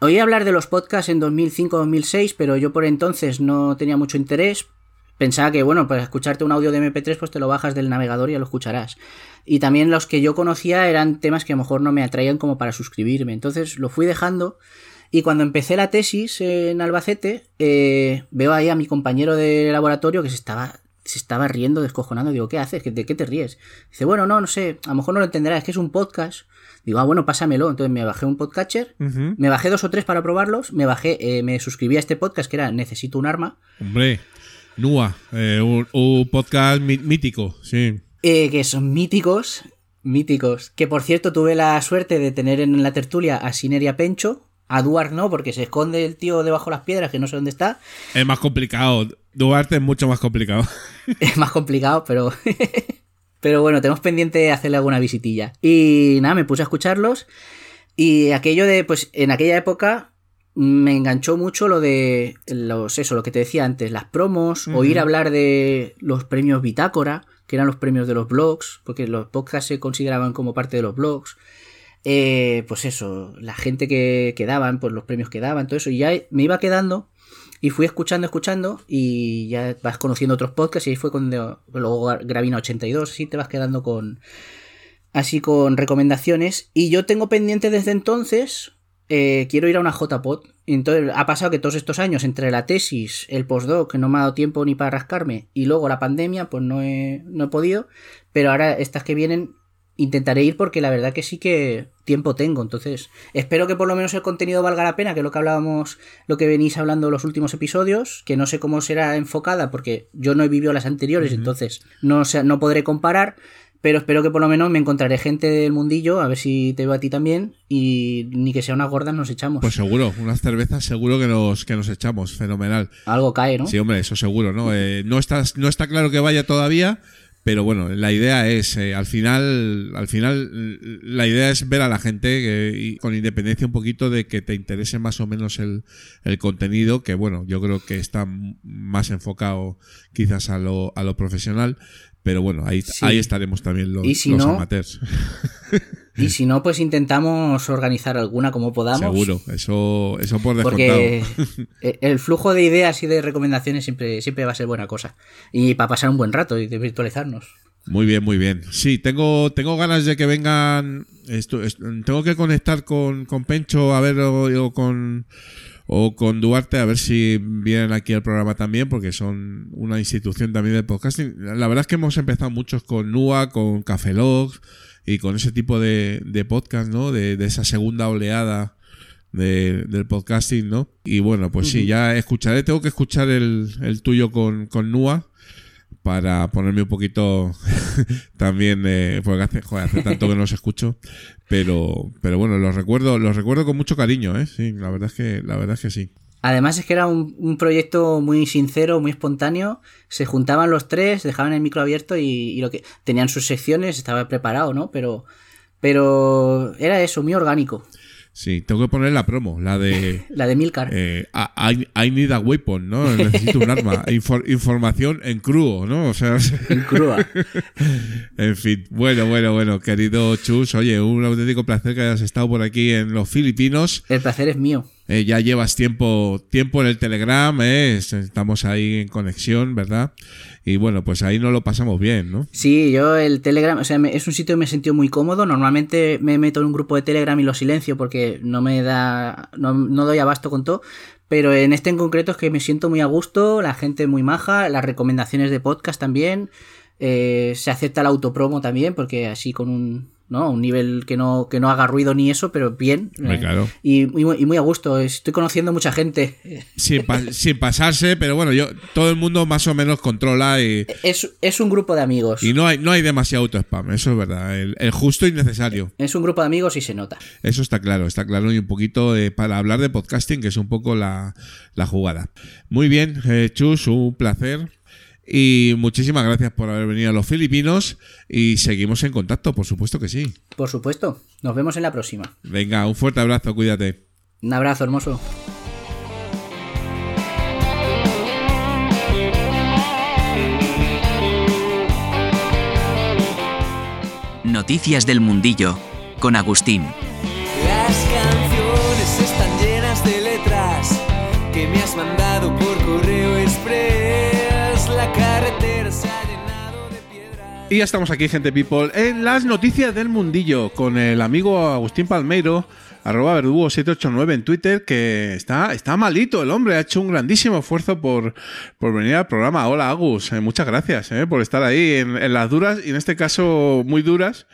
Oí hablar de los podcasts en 2005-2006, pero yo por entonces no tenía mucho interés pensaba que, bueno, para escucharte un audio de MP3, pues te lo bajas del navegador y ya lo escucharás. Y también los que yo conocía eran temas que a lo mejor no me atraían como para suscribirme. Entonces lo fui dejando. Y cuando empecé la tesis en Albacete, eh, veo ahí a mi compañero de laboratorio que se estaba, se estaba riendo, descojonando. Digo, ¿qué haces? ¿De qué te ríes? Dice, bueno, no, no sé, a lo mejor no lo entenderás, es que es un podcast. Digo, ah, bueno, pásamelo. Entonces me bajé un podcatcher, me bajé dos o tres para probarlos, me bajé, eh, me suscribí a este podcast que era Necesito un arma. Hombre, Nua, eh, un, un podcast mí- mítico, sí. Eh, que son míticos, míticos. Que por cierto tuve la suerte de tener en la tertulia a Siner y a Pencho. A Duarte no, porque se esconde el tío debajo de las piedras, que no sé dónde está. Es más complicado. Duarte es mucho más complicado. <laughs> Es más complicado, pero. <laughs> pero bueno, tenemos pendiente hacerle alguna visitilla. Y nada, me puse a escucharlos. Y aquello de, pues, en aquella época me enganchó mucho lo de los, eso, lo que te decía antes, las promos, oír hablar de los premios Bitácora, que eran los premios de los blogs, porque los podcasts se consideraban como parte de los blogs. Eh, pues eso, la gente que, que daban, pues los premios que daban, todo eso, y ya me iba quedando y fui escuchando, escuchando, y ya vas conociendo otros podcasts, y ahí fue cuando luego Gravina 82, así te vas quedando con así con recomendaciones. Y yo tengo pendiente desde entonces, eh, quiero ir a una JPod. Y Entonces ha pasado que todos estos años, entre la tesis, el postdoc, que no me ha dado tiempo ni para rascarme, y luego la pandemia, pues no he, no he podido. Pero ahora estas que vienen intentaré ir porque la verdad que sí que tiempo tengo. Entonces, espero que por lo menos el contenido valga la pena, que es lo que hablábamos, lo que venís hablando los últimos episodios, que no sé cómo será enfocada porque yo no he vivido las anteriores, entonces no, no podré comparar. Pero espero que por lo menos me encontraré gente del mundillo, a ver si te veo a ti también, y ni que sea unas gordas nos echamos. Pues seguro, unas cervezas seguro que nos, que nos echamos. Fenomenal. Algo cae, ¿no? Sí, hombre, eso seguro, ¿no? Eh, no, está, no está claro que vaya todavía, pero bueno, la idea es, eh, al final, al final, la idea es ver a la gente que- y con independencia un poquito de que te interese más o menos el, el contenido, que bueno, yo creo que está más enfocado quizás a lo, a lo profesional, pero bueno, ahí, Sí. ahí estaremos también los, Y si los no, amateurs. Y si no, pues intentamos organizar alguna como podamos. Seguro, eso, eso por descontado. Porque e- el flujo de ideas y de recomendaciones siempre, siempre va a ser buena cosa. Y para pasar un buen rato y de virtualizarnos. Muy bien, muy bien. Sí, tengo, tengo ganas de que vengan. Esto, es- tengo que conectar con, con Pencho a ver o, o con o con Duarte a ver si vienen aquí al programa también porque son una institución también de podcasting. La verdad es que hemos empezado muchos con NUA, con Café Logs y con ese tipo de, de podcast, ¿no? De, de esa segunda oleada de- del podcasting, ¿no? Y bueno, pues sí, ya escucharé, tengo que escuchar el, el tuyo con, con NUA para ponerme un poquito <laughs> también eh, porque hace, tanto que no los escucho pero pero bueno los recuerdo los recuerdo con mucho cariño eh sí la verdad es que la verdad es que sí Además es que era un, un proyecto muy sincero, muy espontáneo. Se juntaban los tres, dejaban el micro abierto y, y lo que tenían sus secciones, estaba preparado, ¿no? Pero pero era eso, muy orgánico. Sí tengo que poner la promo la de <laughs> La de Milcar. eh, I, I need a weapon no necesito un arma <laughs> Infor- información en crudo no o sea <laughs> en crua. en fin bueno bueno bueno querido Chus oye un auténtico placer que hayas estado por aquí en los Filipinos El placer es mío. Eh, ya llevas tiempo, tiempo en el Telegram, ¿eh? Es- estamos ahí en conexión, ¿verdad? Y bueno, pues ahí no lo pasamos bien, ¿no? Sí, yo el Telegram, o sea, me- es un sitio que me he sentido muy cómodo. Normalmente me meto en un grupo de Telegram y lo silencio porque no me da, no, no doy abasto con todo. Pero en este en concreto es que me siento muy a gusto, la gente muy maja, las recomendaciones de podcast también. eh, se acepta la autopromo también porque así con un, ¿no? un nivel que no, que no haga ruido ni eso, pero bien. Eh, claro. y, muy, y muy a gusto. Estoy conociendo mucha gente. <laughs> Sin, pa- sin pasarse, pero bueno, yo todo el mundo más o menos controla y, Es, es un grupo de amigos. y no hay no hay demasiado auto-spam, eso es verdad. El, el justo y necesario. Es un grupo de amigos y se nota. Eso está claro, está claro. Y un poquito eh, para hablar de podcasting, que es un poco la, la jugada. Muy bien, eh, Chus, un placer. Y muchísimas gracias por haber venido a los Filipinos. Y seguimos en contacto, por supuesto que sí. Por supuesto. Nos vemos en la próxima. Venga, un fuerte abrazo, cuídate. Un abrazo, hermoso. Noticias del Mundillo con Agustín. Y ya estamos aquí, gente people, en las noticias del mundillo con el amigo Agustín Palmeiro, arroba verdugo789 en Twitter, que está, está malito el hombre, ha hecho un grandísimo esfuerzo por, por venir al programa. Hola Agus, eh, muchas gracias eh, por estar ahí en, en, las duras y en este caso muy duras.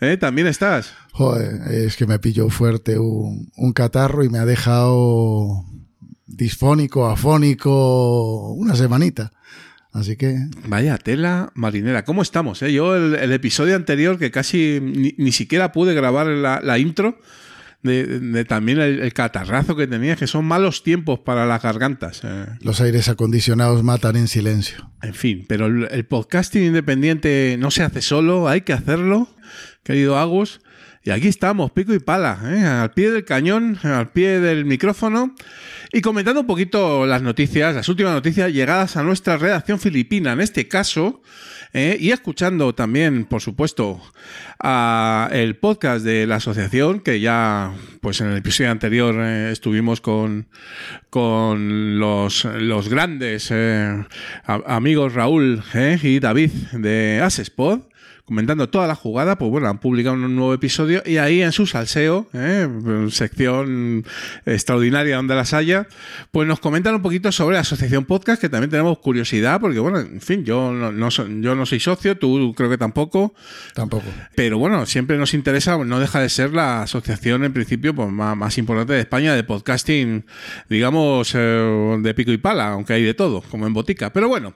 Eh, También estás. Joder, es que me pilló fuerte un, un catarro y me ha dejado disfónico, afónico, una semanita. Así que. Vaya tela marinera. ¿Cómo estamos? Eh? Yo, el, el, episodio anterior, que casi ni, ni siquiera pude grabar la, la intro, de, de, también el, el, catarrazo que tenía, que son malos tiempos para las gargantas. Eh. Los aires acondicionados matan en silencio. En fin, pero el, el podcasting independiente no se hace solo, hay que hacerlo, querido Agus. Y aquí estamos, pico y pala, ¿eh? al pie del cañón, al pie del micrófono y comentando un poquito las noticias, las últimas noticias llegadas a nuestra redacción filipina, en este caso, ¿eh? y escuchando también, por supuesto, a el podcast de la asociación, que ya, pues en el episodio anterior eh, estuvimos con, con los, los grandes amigos Raúl y David de Asespod comentando toda la jugada, pues bueno, han publicado un nuevo episodio y ahí en su salseo, ¿eh? sección extraordinaria donde las haya, pues nos comentan un poquito sobre la Asociación Podcast, que también tenemos curiosidad, porque bueno, en fin, yo no, no, yo no soy socio, tú creo que tampoco. Tampoco. Pero bueno, siempre nos interesa, no deja de ser la asociación en principio pues, más, más importante de España de podcasting, digamos, eh, de pico y pala, aunque hay de todo, como en botica. Pero bueno,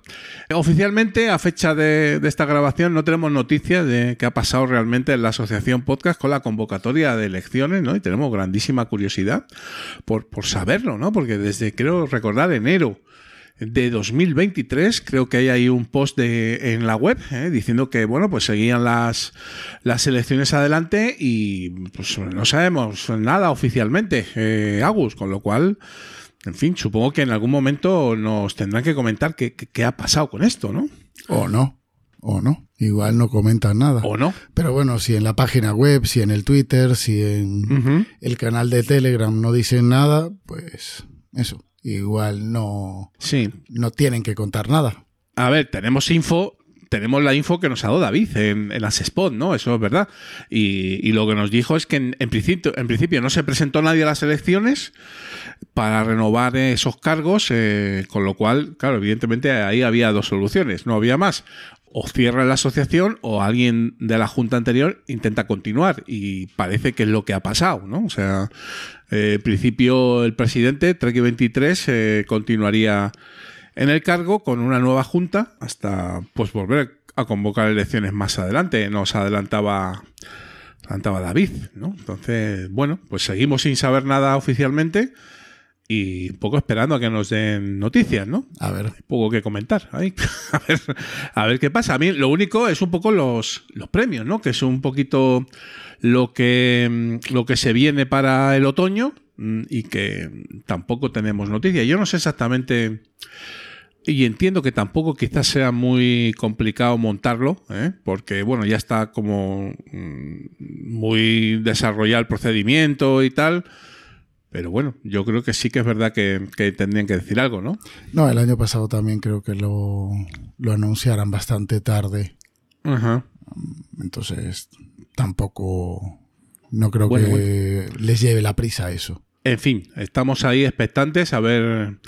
oficialmente a fecha de, de esta grabación no tenemos noticias de qué ha pasado realmente en la asociación podcast con la convocatoria de elecciones, ¿no? Y tenemos grandísima curiosidad por, por saberlo, ¿no? Porque desde, creo recordar, enero de 2023, creo que hay ahí un post de, en la web ¿eh? diciendo que, bueno, pues seguían las, las elecciones adelante y pues no sabemos nada oficialmente, eh, Agus, con lo cual... En fin, supongo que en algún momento nos tendrán que comentar qué, qué, qué ha pasado con esto, ¿no? O no o no. Igual no comentan nada. O no. Pero bueno, si en la página web, si en el Twitter, si en uh -huh. el canal de Telegram no dicen nada, pues eso. Igual no, sí. no tienen que contar nada. A ver, tenemos info, tenemos la info que nos ha dado David en, en las spot, ¿no? Eso es verdad. Y, y, lo que nos dijo es que en, en, principio, en principio no se presentó nadie a las elecciones para renovar esos cargos, eh, con lo cual, claro, evidentemente ahí había dos soluciones, no había más o cierra la asociación o alguien de la junta anterior intenta continuar y parece que es lo que ha pasado, ¿no? O sea, eh, en principio el presidente, Trek 23, eh, continuaría en el cargo con una nueva junta hasta pues volver a convocar elecciones más adelante. Nos adelantaba, adelantaba David, ¿no? Entonces, bueno, pues seguimos sin saber nada oficialmente y un poco esperando a que nos den noticias, ¿no? A ver. Hay poco que comentar. Ahí. <laughs> A, ver, a ver qué pasa. A mí lo único es un poco los, los premios, ¿no? Que es un poquito lo que, lo que se viene para el otoño y que tampoco tenemos noticias. Yo no sé exactamente... Y entiendo que tampoco quizás sea muy complicado montarlo, ¿eh? porque bueno, ya está como muy desarrollado el procedimiento y tal. Pero bueno, yo creo que sí que es verdad que, que, tendrían que decir algo, ¿no? No, el año pasado también creo que lo, lo anunciaran bastante tarde. -huh. Entonces, tampoco. No creo bueno, que bueno. les lleve la prisa eso. En fin, estamos ahí expectantes a ver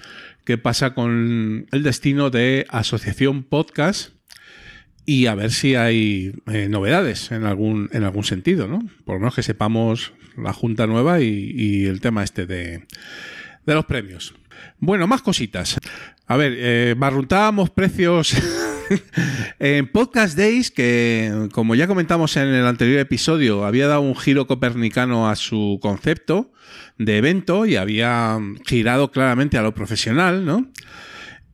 qué pasa con el destino de Asociación Podcast y a ver si hay eh, novedades en algún, en algún sentido, ¿no? Por lo menos que sepamos la Junta Nueva y, el tema este de, de, los premios. Bueno, más cositas. A ver, eh, barruntábamos precios <laughs> en Podcast Days, que como ya comentamos en el anterior episodio, había dado un giro copernicano a su concepto de evento y había girado claramente a lo profesional, ¿no?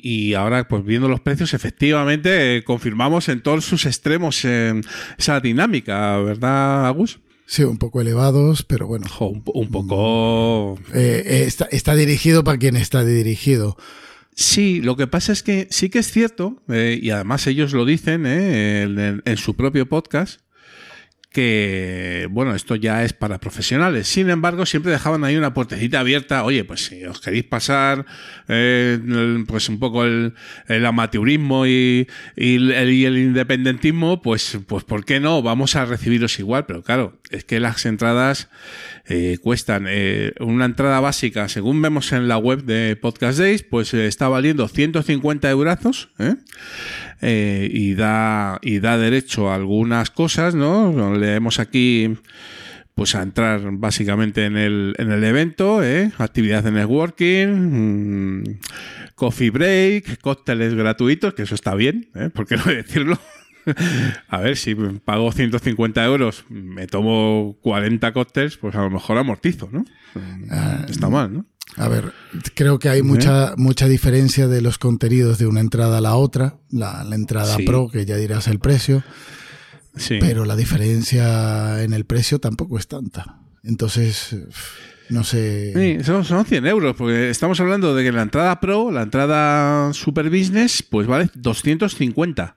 y ahora pues viendo los precios efectivamente eh, confirmamos en todos sus extremos eh, esa dinámica, ¿verdad Agus? Sí, un poco elevados, pero bueno. Jo, un, un, poco... Eh, está, está, dirigido para quien está dirigido. Sí, lo que pasa es que sí que es cierto, eh, y además ellos lo dicen eh, en, en, su propio podcast, que, bueno, esto ya es para profesionales. Sin embargo, siempre dejaban ahí una puertecita abierta. Oye, pues si os queréis pasar, eh, pues un poco el, amateurismo y, el, independentismo, pues, pues ¿por qué no? Vamos a recibiros igual. Pero claro, es que las entradas eh, cuestan eh, una entrada básica, según vemos en la web de Podcast Days, pues está valiendo 150 eurazos. ¿eh? Eh, y, da, y da derecho a algunas cosas, ¿no? Leemos aquí pues a entrar básicamente en el, en el evento, ¿eh? actividad de networking, mmm, coffee break, cócteles gratuitos, que eso está bien, ¿eh? ¿por qué no <laughs> decirlo? a ver, si pago 150 euros, me tomo 40 cócteles, pues a lo mejor amortizo, ¿no? Ah, está mal, ¿no? A ver, creo que hay mucha, mucha diferencia de los contenidos de una entrada a la otra, la, la entrada Sí. pro, que ya dirás el precio, Sí. pero la diferencia en el precio tampoco es tanta. Entonces, no sé. Sí, son, son 100 euros, porque estamos hablando de que la entrada Pro, la entrada Super Business, pues vale 250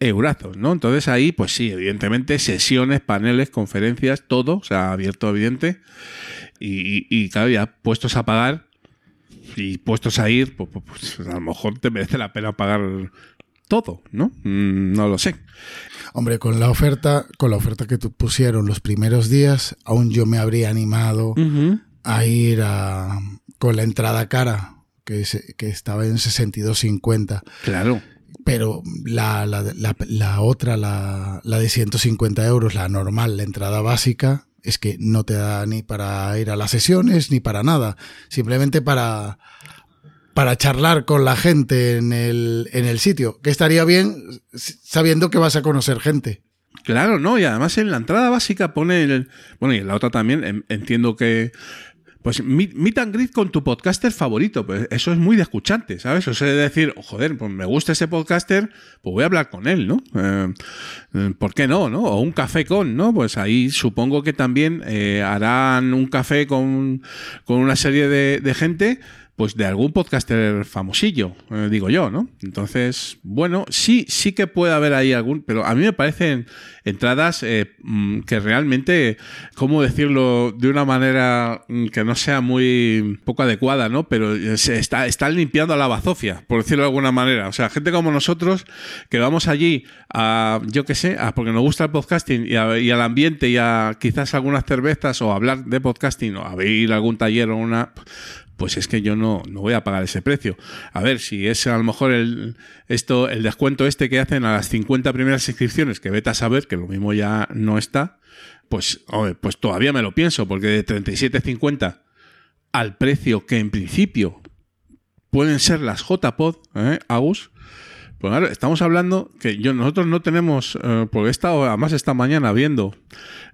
eurazos, ¿no? Entonces ahí, pues sí, evidentemente, sesiones, paneles, conferencias, todo, o sea, abierto, evidente. Y, y- y, claro, ya puestos a pagar y puestos a ir, pues, pues, pues, a lo mejor te merece la pena pagar todo, ¿no? Mm, no lo sé. Hombre, con la oferta, con la oferta que tu- pusieron los primeros días, aún yo me habría animado a ir a, con la entrada cara, que, se- que estaba en 62.50. Claro. Pero la, la, la, otra, la, la de 150 euros, la normal, la entrada básica, es que no te da ni para ir a las sesiones ni para nada. Simplemente para, para charlar con la gente en el, en el sitio. Que estaría bien sabiendo que vas a conocer gente. Claro, ¿no? Y además en la entrada básica pone el... Bueno, y en la otra también entiendo que... Pues meet, meet and greet con tu podcaster favorito. Pues eso es muy de escuchante, ¿sabes? O sea, de decir, joder, pues me gusta ese podcaster, pues voy a hablar con él, ¿no? Eh, eh, ¿Por qué no, no? O un café con, ¿no? Pues ahí supongo que también eh, harán un café con, con una serie de, de gente pues de algún podcaster famosillo, eh, digo yo, ¿no? Entonces, bueno, sí, sí que puede haber ahí algún, pero a mí me parecen entradas eh, mm, que realmente, ¿cómo decirlo de una manera mm, que no sea muy poco adecuada, ¿no? Pero eh, se está, están limpiando la bazofia, por decirlo de alguna manera. O sea, gente como nosotros que vamos allí a, yo qué sé, a, porque nos gusta el podcasting y, al ambiente y a quizás algunas cervezas o hablar de podcasting o a a algún taller o una pues es que yo no, no voy a pagar ese precio. A ver, si es a lo mejor el, esto, el descuento este que hacen a las 50 primeras inscripciones, que vete a saber que lo mismo ya no está, pues, pues todavía me lo pienso, porque de 37,50 al precio que en principio pueden ser las JPod, ¿eh? Pues claro, estamos hablando que yo, nosotros no tenemos, eh, porque he estado además esta mañana viendo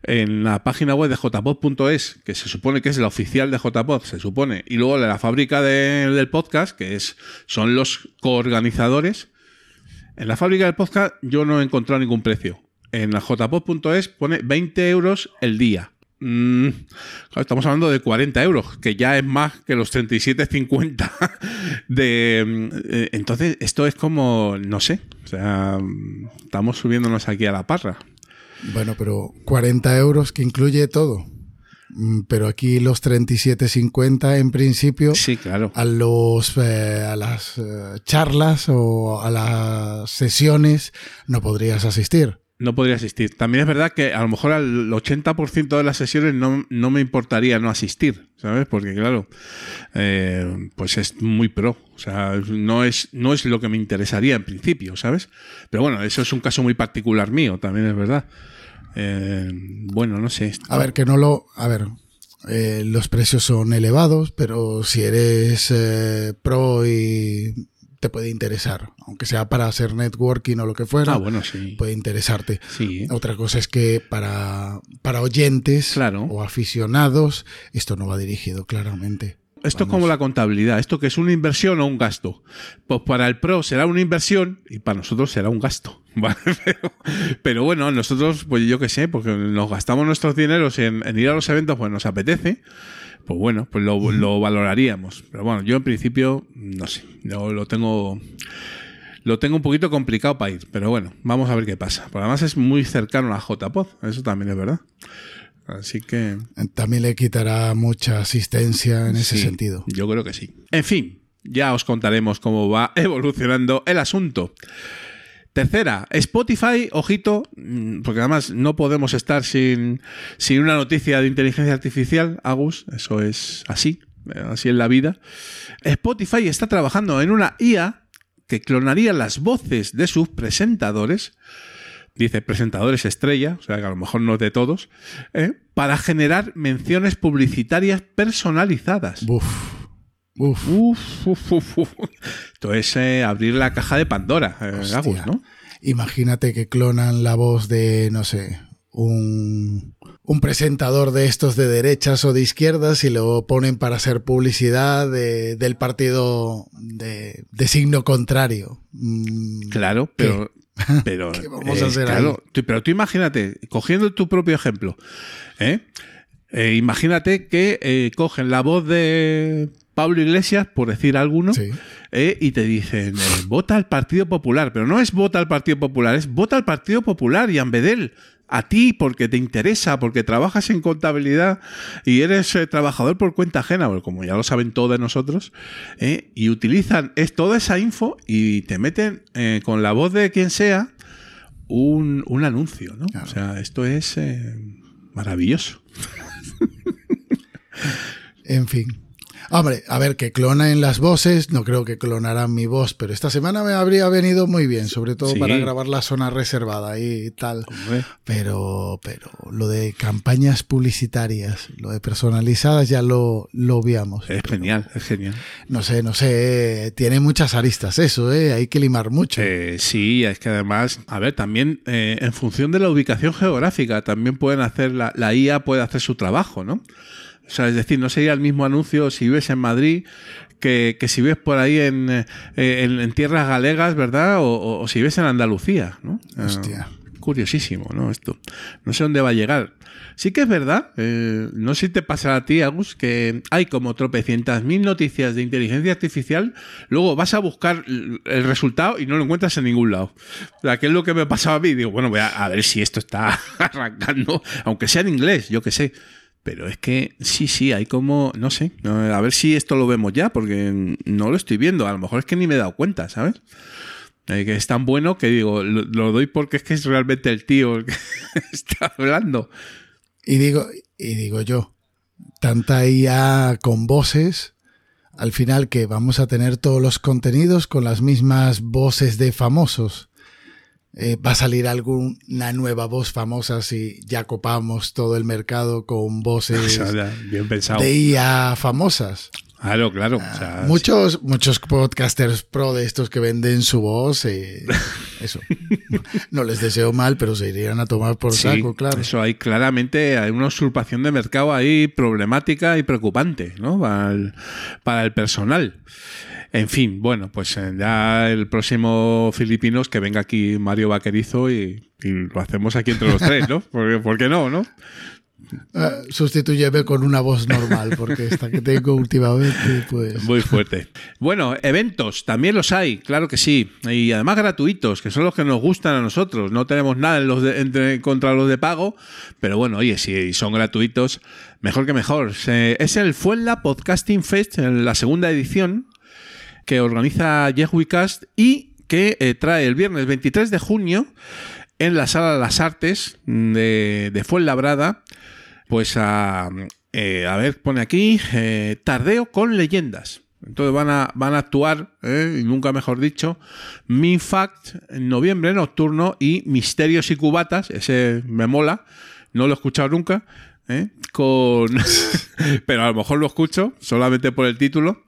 en la página web de jpod.es, que se supone que es la oficial de jpod, se supone, y luego la fábrica de- del podcast, que es son los coorganizadores. En la fábrica del podcast yo no he encontrado ningún precio. En la jpod.es pone 20 euros el día. Mm, estamos hablando de 40 euros, que ya es más que los 37,50 <laughs> de... mm, eh, Entonces, esto es como, no sé, o sea, estamos subiéndonos aquí a la parra. Bueno, pero 40 euros que incluye todo. Mm, Pero aquí los 37.50 en principio Sí, claro. a los eh, a las eh, charlas o a las sesiones no podrías asistir. No podría asistir. También es verdad que a lo mejor al 80% de las sesiones no, no me importaría no asistir, ¿sabes? Porque claro, eh, pues es muy pro. O sea, no es, no es lo que me interesaría en principio, ¿sabes? Pero bueno, eso es un caso muy particular mío, también es verdad. Eh, bueno, no sé. A ver, que no lo... A ver, eh, los precios son elevados, pero si eres eh, pro y te puede interesar, aunque sea para hacer networking o lo que fuera, Ah, bueno, sí. puede interesarte. Sí. Otra cosa es que para, para oyentes Claro. o aficionados, esto no va dirigido claramente. Esto es como la contabilidad. ¿Esto que es una inversión o un gasto? Pues para el pro será una inversión y para nosotros será un gasto. <laughs> ¿vale? Pero, pero bueno, nosotros, pues yo qué sé, porque nos gastamos nuestros dineros en, en ir a los eventos, pues nos apetece. Pues bueno, pues lo, lo valoraríamos. Pero bueno, yo en principio, no sé, yo lo tengo... lo tengo un poquito complicado para ir, pero bueno, vamos a ver qué pasa. Por además es muy cercano a JPod, eso también es verdad. Así que... También le quitará mucha asistencia en ese sí, sentido. Yo creo que sí. En fin, ya os contaremos cómo va <laughs> evolucionando el asunto. Tercera, Spotify, ojito, mm, porque además no podemos estar sin, sin una noticia de inteligencia artificial, Agus, eso es así, así en la vida. Spotify está trabajando en una IA que clonaría las voces de sus presentadores, dice presentadores estrella, o sea que a lo mejor no de todos, ¿eh? para generar menciones publicitarias personalizadas. Uf. Uf, uf, uf, uf. Esto es eh, abrir la caja de Pandora, eh. Agus, ¿no? Imagínate que clonan la voz de, no sé, un, un presentador de estos de derechas o de izquierdas y lo ponen para hacer publicidad de- del partido de, de signo contrario. Mm, Claro, pero. pero <laughs> ¿Qué vamos a eh, hacer claro, tú- pero tú imagínate, cogiendo tu propio ejemplo, ¿eh? Eh, imagínate que eh, cogen la voz de Pablo Iglesias, por decir alguno, Sí. eh, y te dicen, vota al Partido Popular, pero no es vota al Partido Popular, es vota al Partido Popular y Ambedel. A ti, porque te interesa, porque trabajas en contabilidad y eres trabajador por cuenta ajena, como ya lo saben todos nosotros, y utilizan es toda esa info y te meten eh, con la voz de quien sea un, un anuncio, ¿no? Claro. O sea, esto es maravilloso. En fin. Hombre, a ver, que clonan las voces, no creo que clonarán mi voz, pero esta semana me habría venido muy bien, sobre todo Sí. para grabar la zona reservada y tal. Hombre. Pero, pero lo de campañas publicitarias, lo de personalizadas ya lo, lo obviamos. Es genial, es genial. No sé, no sé, tiene muchas aristas eso, ¿eh? Hay que limar mucho. Eh, sí, es que además, a ver, también eh, en función de la ubicación geográfica, también pueden hacer, la, la IA puede hacer su trabajo, ¿no? O sea, es decir, no sería el mismo anuncio si vives en Madrid que, que si vives por ahí en, eh, en, en tierras galegas, ¿verdad? O, o- o si vives en Andalucía, ¿no? Hostia. Eh, curiosísimo, ¿no? Esto. No sé dónde va a llegar. Sí que es verdad, eh, no sé si te pasará a ti, Agus, que hay como tropecientas mil noticias de inteligencia artificial, luego vas a buscar el resultado y no lo encuentras en ningún lado. O sea, que es lo que me pasaba a mí. Digo, bueno, voy a, a ver si esto está <laughs> arrancando, aunque sea en inglés, yo qué sé. Pero es que sí, sí, hay como, no sé, a ver si esto lo vemos ya, porque no lo estoy viendo. A lo mejor es que ni me he dado cuenta, ¿sabes? Eh, que es tan bueno que digo, lo, lo doy porque es que es realmente el tío el que <laughs> está hablando. Y digo, y digo yo, tanta IA con voces, al final que vamos a tener todos los contenidos con las mismas voces de famosos. Eh, va a salir alguna nueva voz famosa si ya copamos todo el mercado con voces <laughs> O sea, bien pensado. de IA famosas. Claro, claro. o sea, muchos, muchos podcasters pro de estos que venden su voz, eh, <laughs> eso. No les deseo mal, pero se irían a tomar por sí, saco, claro. Eso hay claramente hay una usurpación de mercado ahí problemática y preocupante, ¿no? Para el, para el personal. En fin, bueno, pues eh, ya el próximo Filipinos que venga aquí Mario Vaquerizo y, y lo hacemos aquí entre los tres, ¿no? <laughs> Porque, ¿Por qué no, no? Sustitúyeme con una voz normal, porque esta que tengo últimamente, pues. <laughs> Muy fuerte. Bueno, eventos, también los hay, claro que sí. Y además gratuitos, que son los que nos gustan a nosotros. No tenemos nada en los de- entre- contra los de pago, pero bueno, oye, si son gratuitos, mejor que mejor. Es el Fuenla Podcasting Fest, en la segunda edición, que organiza Cast y que eh, trae el viernes 23 de junio en la Sala Las Artes de, de Fuenlabrada, pues a, eh, a ver, pone aquí, eh, Tardeo con leyendas. Entonces van a, van a actuar, y nunca mejor dicho, Minfact noviembre nocturno y Misterios y Cubatas, ese me mola, no lo he escuchado nunca, con <laughs> pero a lo mejor lo escucho solamente por el título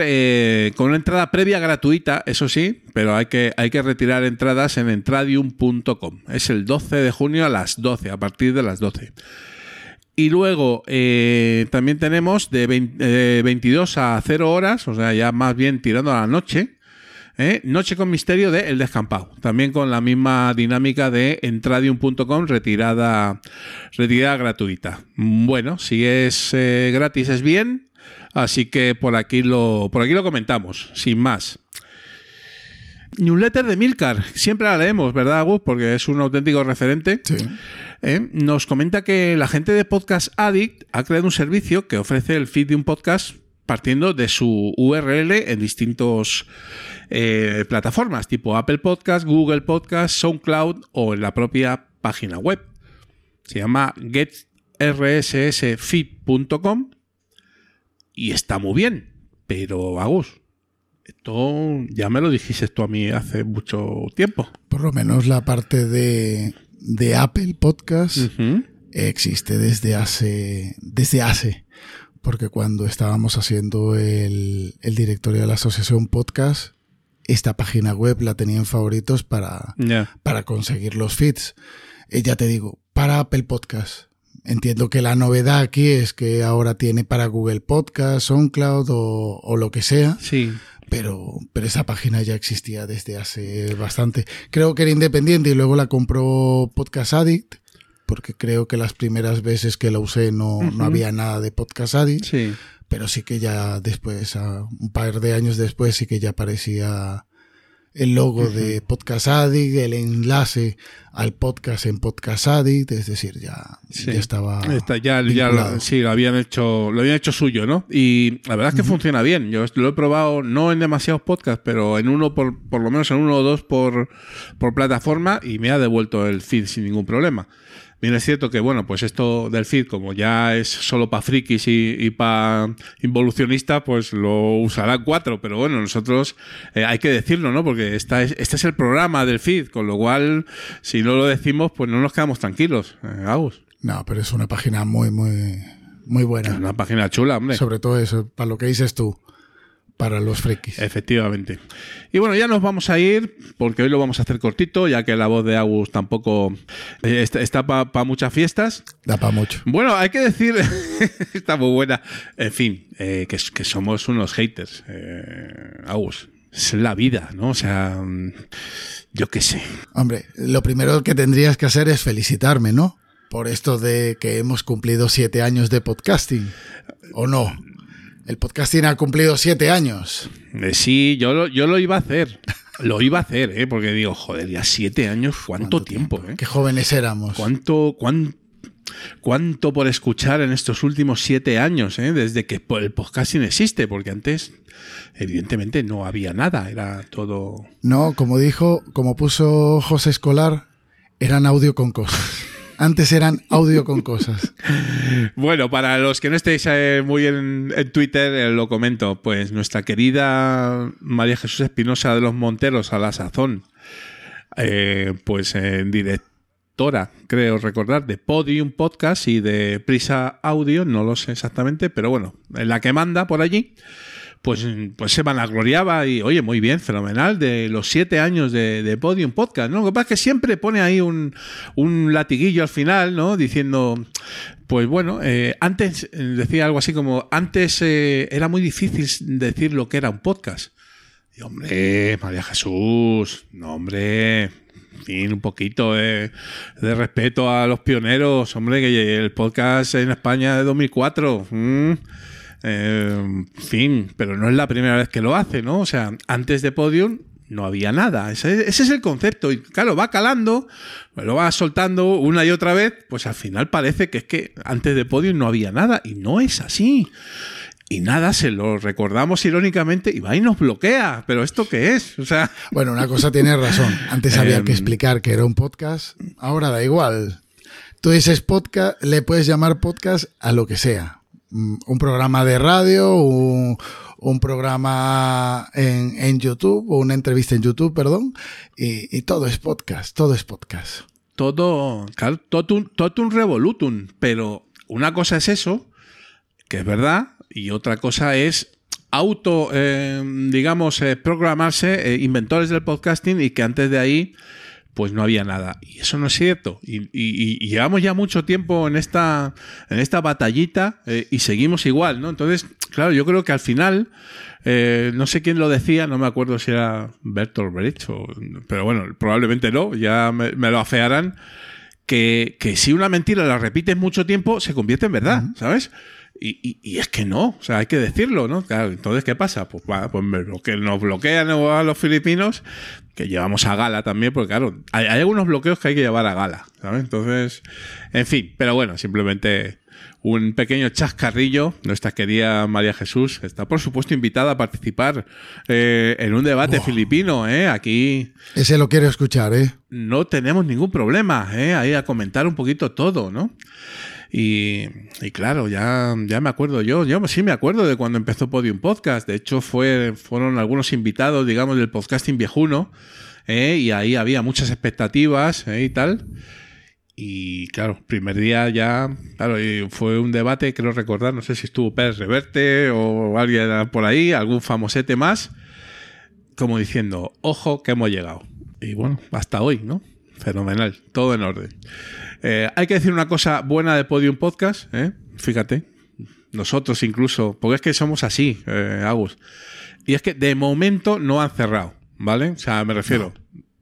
eh, con una entrada previa gratuita, eso sí, pero hay que, retirar entradas en entradium.com. Es el 12 de junio a las 12, a partir de las 12. Y luego eh, también tenemos de 20 eh, 22 a 0 horas, o sea, ya más bien tirando a la noche. ¿eh? Noche con misterio de El Descampado. También con la misma dinámica de entradium.com, retirada, gratuita. Bueno, si es eh, gratis es bien. Así que por aquí lo, por aquí lo comentamos, sin más. Newsletter de Milcar, siempre la leemos, ¿verdad, Agus? Porque es un auténtico referente. Sí. ¿eh? Nos comenta que la gente de Podcast Addict ha creado un servicio que ofrece el feed de un podcast partiendo de su URL en distintos eh, plataformas, tipo Apple Podcast, Google Podcast, SoundCloud o en la propia página web. Se llama getrssfeed.com y está muy bien, pero Agus, esto ya me lo dijiste tú a mí hace mucho tiempo. Por lo menos la parte de, de Apple Podcast existe desde hace, desde hace, porque cuando estábamos haciendo el, el directorio de la asociación podcast, esta página web la tenía en favoritos para, para conseguir los feeds. Eh, ya te digo, para Apple Podcast. Entiendo que la novedad aquí es que ahora tiene para Google Podcast, SoundCloud o, o lo que sea, Sí. pero, pero esa página ya existía desde hace bastante. Creo que era independiente y luego la compró Podcast Addict, porque creo que las primeras veces que la usé no, no había nada de Podcast Addict, Sí. pero sí que ya después, un par de años después, sí que ya aparecía el logo de Podcast Addict, el enlace al podcast en Podcast Addict, es decir, ya, Sí. ya estaba. Está- ya, ya lo, sí, lo habían hecho, lo habían hecho suyo, ¿no? Y la verdad es que funciona bien. Yo lo he probado no en demasiados podcasts, pero en uno por, por lo menos en uno o dos por, por plataforma y me ha devuelto el feed sin ningún problema. Bien es cierto que, bueno, pues esto del feed, como ya es solo para frikis y, y para involucionistas, pues lo usarán cuatro. Pero bueno, nosotros eh, hay que decirlo, ¿no? Porque esta es, este es el programa del feed, con lo cual, si no lo decimos, pues no nos quedamos tranquilos. Eh, Agus. No, pero es una página muy, muy, muy Es buena. una página chula, hombre. Sobre todo eso, para lo que dices tú, para los frikis. Efectivamente. Y bueno, ya nos vamos a ir, porque hoy lo vamos a hacer cortito, ya que la voz de Agus tampoco eh, está, está para muchas fiestas. Da para mucho. Bueno, hay que decir, <laughs> está muy buena. En fin, eh, que, que somos unos haters, eh, Agus. Es la vida, ¿no? O sea, mm, yo qué sé. Hombre, lo primero que tendrías que hacer es felicitarme, ¿no? Por esto de que hemos cumplido siete años de podcasting. ¿O no? El podcasting ha cumplido siete años. Eh, sí, yo lo, yo lo iba a hacer. Lo iba a hacer, ¿eh? Porque digo, joder, ya siete años, ¿cuánto, tiempo, eh? Qué jóvenes éramos. ¿Cuánto, cuán- cuánto por escuchar en estos últimos siete años, eh? desde que el podcasting existe? Porque antes, evidentemente, no había nada, era todo. No, como dijo, como puso José Escolar, eran audio con cosas. <laughs> Antes eran audio con cosas. <laughs> Bueno, para los que no estéis eh, muy en, Twitter, eh, lo comento. Pues nuestra querida María Jesús Espinosa de los Monteros, a la sazón, eh, pues en directora, creo recordar, de Podium Podcast y de Prisa Audio, no lo sé exactamente, pero bueno, en la que manda por allí. Pues, pues se vanagloriaba y, oye, muy bien, fenomenal, de los siete años de, de Podium Podcast, ¿no? Lo que pasa es que siempre pone ahí un, un latiguillo al final, ¿no? Diciendo, pues bueno, eh, antes eh, decía algo así como, antes eh, era muy difícil decir lo que era un podcast. Y hombre, María Jesús, no, hombre, fin, un poquito de, de respeto a los pioneros, hombre, que el podcast en España de 2004. mm, eh, fin, pero no es la primera vez que lo hace, ¿no? O sea, antes de Podium no había nada. Ese, ese es el concepto. Y claro, va calando, lo va soltando una y otra vez, pues al final parece que es que antes de Podium no había nada. Y no es así. Y nada, se lo recordamos irónicamente y va y nos bloquea. ¿Pero esto qué es? O sea, Bueno, una cosa tiene razón. Antes había Em. que explicar que era un podcast. Ahora da igual. Tú dices podcast, le puedes llamar podcast a lo que sea. Un programa de radio, un, programa en, en YouTube, o una entrevista en YouTube, perdón. Y, y todo es podcast, todo es podcast. todo, claro, totum, totum revolutum. Pero una cosa es eso, que es verdad, y otra cosa es auto, eh, digamos, eh, programarse, eh, inventores del podcasting, y que antes de ahí, pues no había nada. Y eso no es cierto. Y, y- y llevamos ya mucho tiempo en esta, en esta batallita eh, y seguimos igual, ¿no? Entonces, claro, yo creo que al final, eh, no sé quién lo decía, no me acuerdo si era Bertolt Brecht, o- pero bueno, probablemente no, ya me, me lo afearán, que, que si una mentira la repites mucho tiempo, se convierte en verdad, ¿sabes? Y, y- y es que no, o sea, hay que decirlo, ¿no? Claro, entonces, ¿qué pasa? Pues, va, pues bloque- nos bloquean a los filipinos, que llevamos a gala también, porque claro, hay, hay algunos bloqueos que hay que llevar a gala, ¿sabes? Entonces, en fin, pero bueno, simplemente un pequeño chascarrillo. Nuestra querida María Jesús está, por supuesto, invitada a participar eh, en un debate filipino, ¿eh? Aquí Ese lo quiero escuchar, ¿eh? no tenemos ningún problema, ¿eh? Ahí a comentar un poquito todo, ¿no? Y, claro, ya, ya me acuerdo yo, yo sí me acuerdo de cuando empezó Podium Podcast. De hecho, fue, fueron algunos invitados, digamos, del podcasting viejuno, ¿eh? y ahí había muchas expectativas ¿eh? y tal. Y claro, primer día ya, claro, fue un debate, creo recordar, no sé si estuvo Pérez Reverte o alguien por ahí, algún famosete más, como diciendo, ojo que hemos llegado. Y bueno, hasta hoy, ¿no? Fenomenal, todo en orden. Eh, hay que decir una cosa buena de Podium Podcast, ¿eh? fíjate, nosotros incluso, porque es que somos así, eh, Agus. Y es que de momento no han cerrado, ¿vale? O sea, me refiero,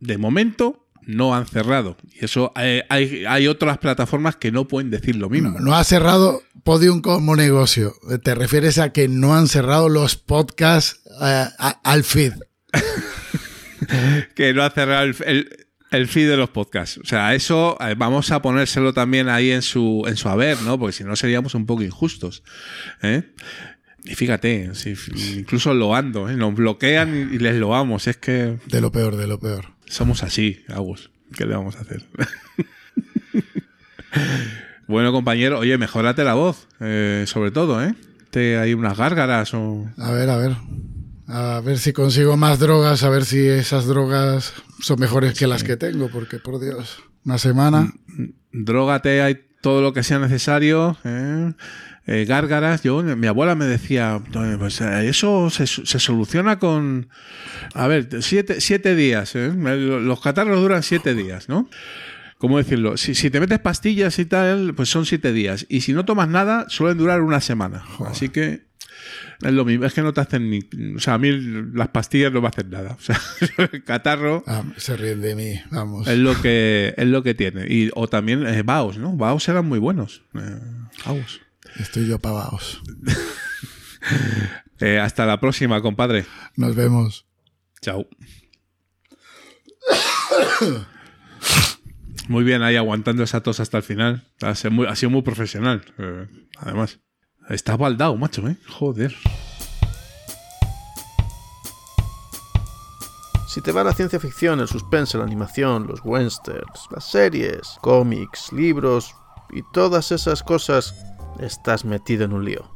de momento no han cerrado. Y eso eh, hay, hay otras plataformas que no pueden decir lo mismo. No ha cerrado Podium como negocio. Te refieres a que no han cerrado los podcasts eh, a- al feed. <laughs> que no ha cerrado el, el- el feed de los podcasts. O sea, eso eh, vamos a ponérselo también ahí en su, en su haber, ¿no? Porque si no seríamos un poco injustos. ¿eh? Y fíjate, si- incluso loando, ¿eh? nos bloquean y, les loamos. Es que De lo peor, de lo peor. somos así, Agus. ¿Qué le vamos a hacer? <laughs> bueno, compañero, oye, mejórate la voz, eh, sobre todo, ¿eh? Te, hay unas gárgaras o... A ver, a ver. A ver si consigo más drogas, a ver si esas drogas son mejores que las que tengo, porque por Dios, una semana. Drógate, hay todo lo que sea necesario. ¿eh? Eh, gárgaras. Yo, mi abuela me decía, pues eh, eso se, se soluciona con, a ver, siete, siete días. ¿eh? Los catarros duran siete días, ¿no? ¿Cómo decirlo? Si, si te metes pastillas y tal, pues son siete días. Y si no tomas nada, suelen durar una semana. Así que es lo mismo. Es que no te hacen ni... O sea, a mí las pastillas no me hacen nada. O sea, <laughs> el catarro... Ah, se ríen de mí, vamos. Es lo que, es lo que tiene. Y, o también eh, Baos, ¿no? Baos eran muy buenos. Eh, Baos. Estoy yo pavaos. <laughs> Eh, hasta la próxima, compadre. Nos vemos. Chao. Muy bien ahí aguantando esa tos hasta el final. Ha sido muy, ha sido muy profesional. eh, además. Estás baldado, macho, ¿eh? Joder. Si te va la ciencia ficción, el suspense, la animación, los westerns, las series, cómics, libros y todas esas cosas, estás metido en un lío.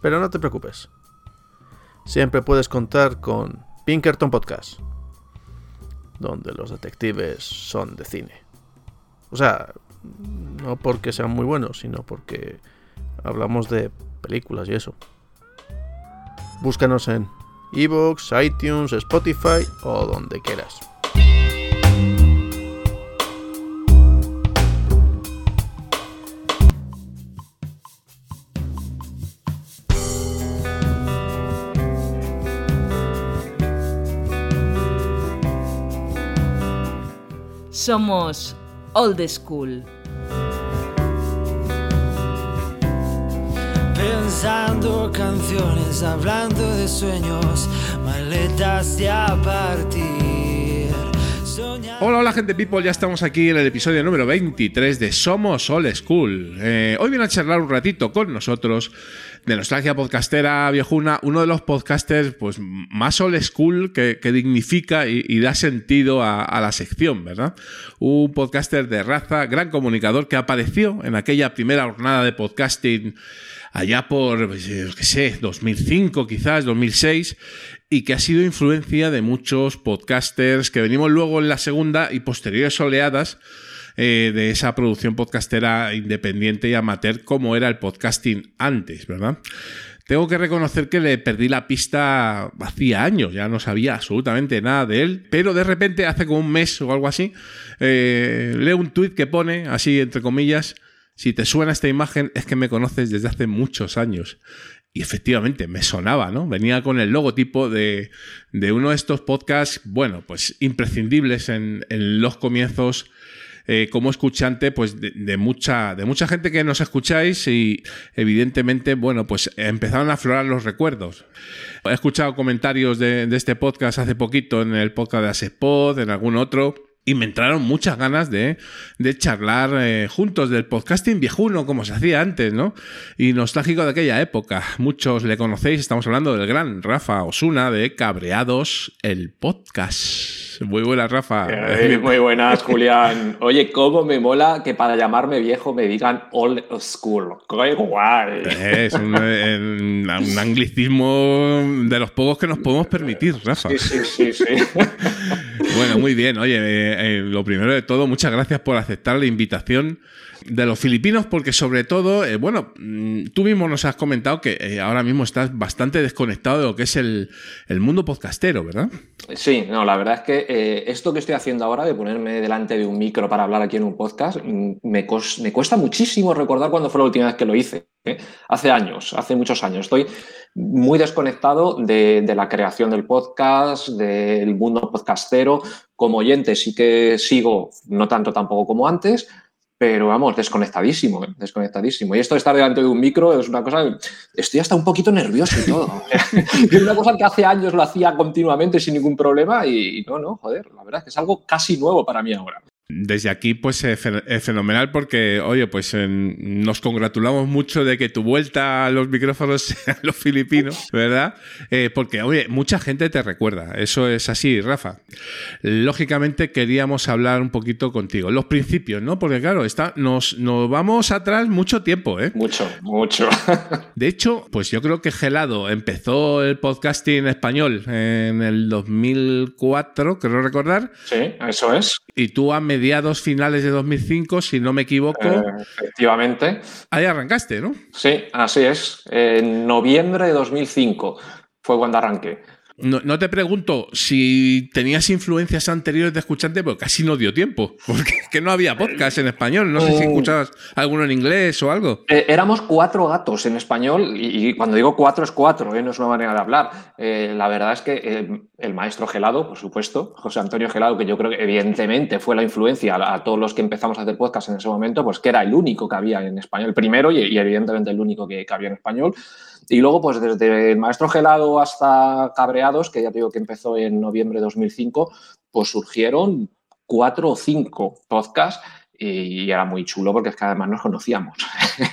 Pero no te preocupes. Siempre puedes contar con Pinkerton Podcast, donde los detectives son de cine. O sea, no porque sean muy buenos, sino porque hablamos de películas y eso. Búscanos en Evox, iTunes, Spotify o donde quieras. Somos Old School. Pensando canciones, hablando de sueños, maletas de a partir. Hola, hola, gente people. Ya estamos aquí en el episodio número 23 de Somos Old School. Eh, hoy viene a charlar un ratito con nosotros de Nostalgia Podcastera Viejuna, uno de los podcasters pues, más old school que, que dignifica y, da sentido a, la sección, ¿verdad? Un podcaster de raza, gran comunicador que apareció en aquella primera jornada de podcasting allá por, pues, qué sé, 2005 quizás, 2006, y que ha sido influencia de muchos podcasters que venimos luego en la segunda y posteriores oleadas eh, de esa producción podcastera independiente y amateur como era el podcasting antes, ¿verdad? Tengo que reconocer que le perdí la pista hacía años, ya no sabía absolutamente nada de él, pero de repente hace como un mes o algo así, eh, leo un tuit que pone, así entre comillas, si te suena esta imagen es que me conoces desde hace muchos años. Y efectivamente, me sonaba, ¿no? Venía con el logotipo de, de uno de estos podcasts, bueno, pues imprescindibles en, en los comienzos eh, como escuchante pues de, de, mucha, de mucha gente que nos escucháis y evidentemente, bueno, pues empezaron a aflorar los recuerdos. He escuchado comentarios de, este podcast hace poquito en el podcast de Asespod, en algún otro y me entraron muchas ganas de, de charlar eh, juntos del podcasting viejuno, como se hacía antes, ¿no? Y nostálgico de aquella época. Muchos le conocéis, estamos hablando del gran Rafa Osuna de Cabreados, el podcast. Muy buenas, Rafa. Eh, muy buenas, Julián. Oye, cómo me mola que para llamarme viejo me digan old school. ¡Qué guay! Es un, un, un anglicismo de los pocos que nos podemos permitir, Rafa. Sí, sí, sí. sí. Bueno, muy bien. Oye, eh, eh, lo primero de todo, muchas gracias por aceptar la invitación de los filipinos, porque sobre todo, eh, bueno, mm, tú mismo nos has comentado que eh, ahora mismo estás bastante desconectado de lo que es el, el mundo podcastero, ¿verdad? Sí, no, la verdad es que eh, esto que estoy haciendo ahora, de ponerme delante de un micro para hablar aquí en un podcast, mm, me, me cuesta muchísimo recordar cuándo fue la última vez que lo hice. Hace años, hace muchos años. Estoy muy desconectado de, de, la creación del podcast, del mundo podcastero. Como oyente sí que sigo, no tanto tampoco como antes, pero vamos, desconectadísimo, desconectadísimo. Y esto de estar delante de un micro es una cosa, estoy hasta un poquito nervioso y todo. <laughs> es una cosa que hace años lo hacía continuamente sin ningún problema y no, no, joder, la verdad es que es algo casi nuevo para mí ahora. Desde aquí, pues es fenomenal porque, oye, pues nos congratulamos mucho de que tu vuelta a los micrófonos <laughs> sean los filipinos, ¿verdad? Eh, porque, oye, mucha gente te recuerda. Eso es así, Rafa. Lógicamente queríamos hablar un poquito contigo. Los principios, ¿no? Porque, claro, está, nos, nos vamos atrás mucho tiempo, ¿eh? Mucho, mucho. <laughs> de hecho, pues yo creo que Gelado empezó el podcasting español en el 2004, creo recordar. Sí, eso es. Y tú a mediados finales de 2005, si no me equivoco. Eh, efectivamente. Ahí arrancaste, ¿no? Sí, así es. En noviembre de 2005 fue cuando arranqué. No, no, te pregunto si tenías influencias anteriores de escuchante, pero casi no dio tiempo, <laughs> porque es que no había podcast en español. No sé si escuchabas alguno en inglés o algo. Eh, éramos cuatro gatos en español, y, y, cuando digo cuatro es cuatro, ¿eh? no es una manera de hablar. Eh, la verdad es que el maestro Gelado, por supuesto, José Antonio Gelado, que yo creo que evidentemente fue la influencia a, a, todos los que empezamos a hacer podcast en ese momento, pues que era el único que había en español, el primero y, y evidentemente el único que, que había en español. Y luego, pues desde Maestro Gelado hasta Cabreados, que ya te digo que empezó en noviembre de 2005, pues surgieron cuatro o cinco podcasts y era muy chulo porque es que además nos conocíamos.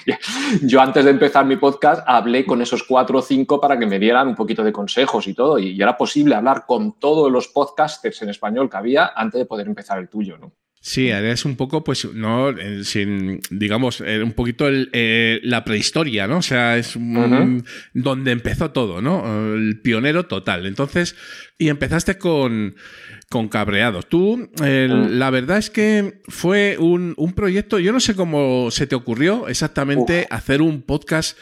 <laughs> Yo antes de empezar mi podcast hablé con esos cuatro o cinco para que me dieran un poquito de consejos y todo, y era posible hablar con todos los podcasters en español que había antes de poder empezar el tuyo, ¿no? Sí, es un poco, pues, no, sin, digamos, un poquito el, eh, la prehistoria, ¿no? O sea, es un, uh -huh. donde empezó todo, ¿no? El pionero total. Entonces, y empezaste con, con Cabreados. Tú, eh, uh -huh. la verdad es que fue un, un, proyecto, yo no sé cómo se te ocurrió exactamente uh -huh. hacer un podcast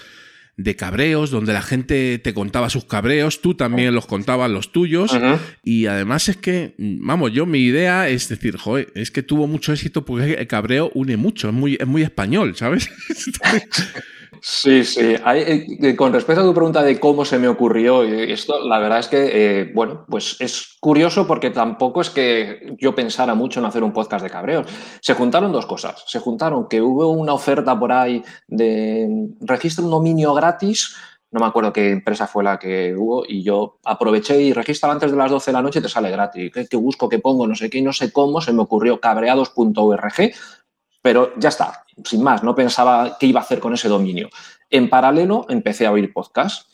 de cabreos, donde la gente te contaba sus cabreos, tú también los contabas los tuyos, uh -huh. y además es que, vamos, yo mi idea es decir, joder, es que tuvo mucho éxito porque el cabreo une mucho, es muy, es muy español, ¿sabes? <laughs> Sí, sí. Hay, eh, con respecto a tu pregunta de cómo se me ocurrió esto, la verdad es que, eh, bueno, pues es curioso porque tampoco es que yo pensara mucho en hacer un podcast de cabreos. Se juntaron dos cosas. Se juntaron que hubo una oferta por ahí de registro un dominio gratis no me acuerdo qué empresa fue la que hubo, y yo aproveché y registraba antes de las 12 de la noche y te sale gratis. ¿Qué, qué busco, qué pongo, no sé qué, no sé cómo, se me ocurrió cabreados.org, pero ya está, sin más, no pensaba qué iba a hacer con ese dominio. En paralelo empecé a oír podcast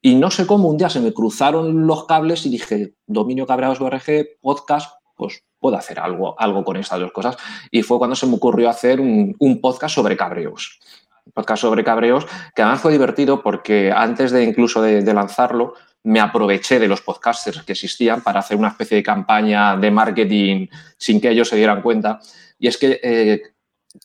y no sé cómo un día se me cruzaron los cables y dije, dominio cabreados.org, podcast, pues puedo hacer algo, algo con estas dos cosas. Y fue cuando se me ocurrió hacer un, un podcast sobre cabreos podcast sobre cabreos, que además fue divertido porque antes de incluso de, de, lanzarlo, me aproveché de los podcasters que existían para hacer una especie de campaña de marketing sin que ellos se dieran cuenta. Y es que, eh,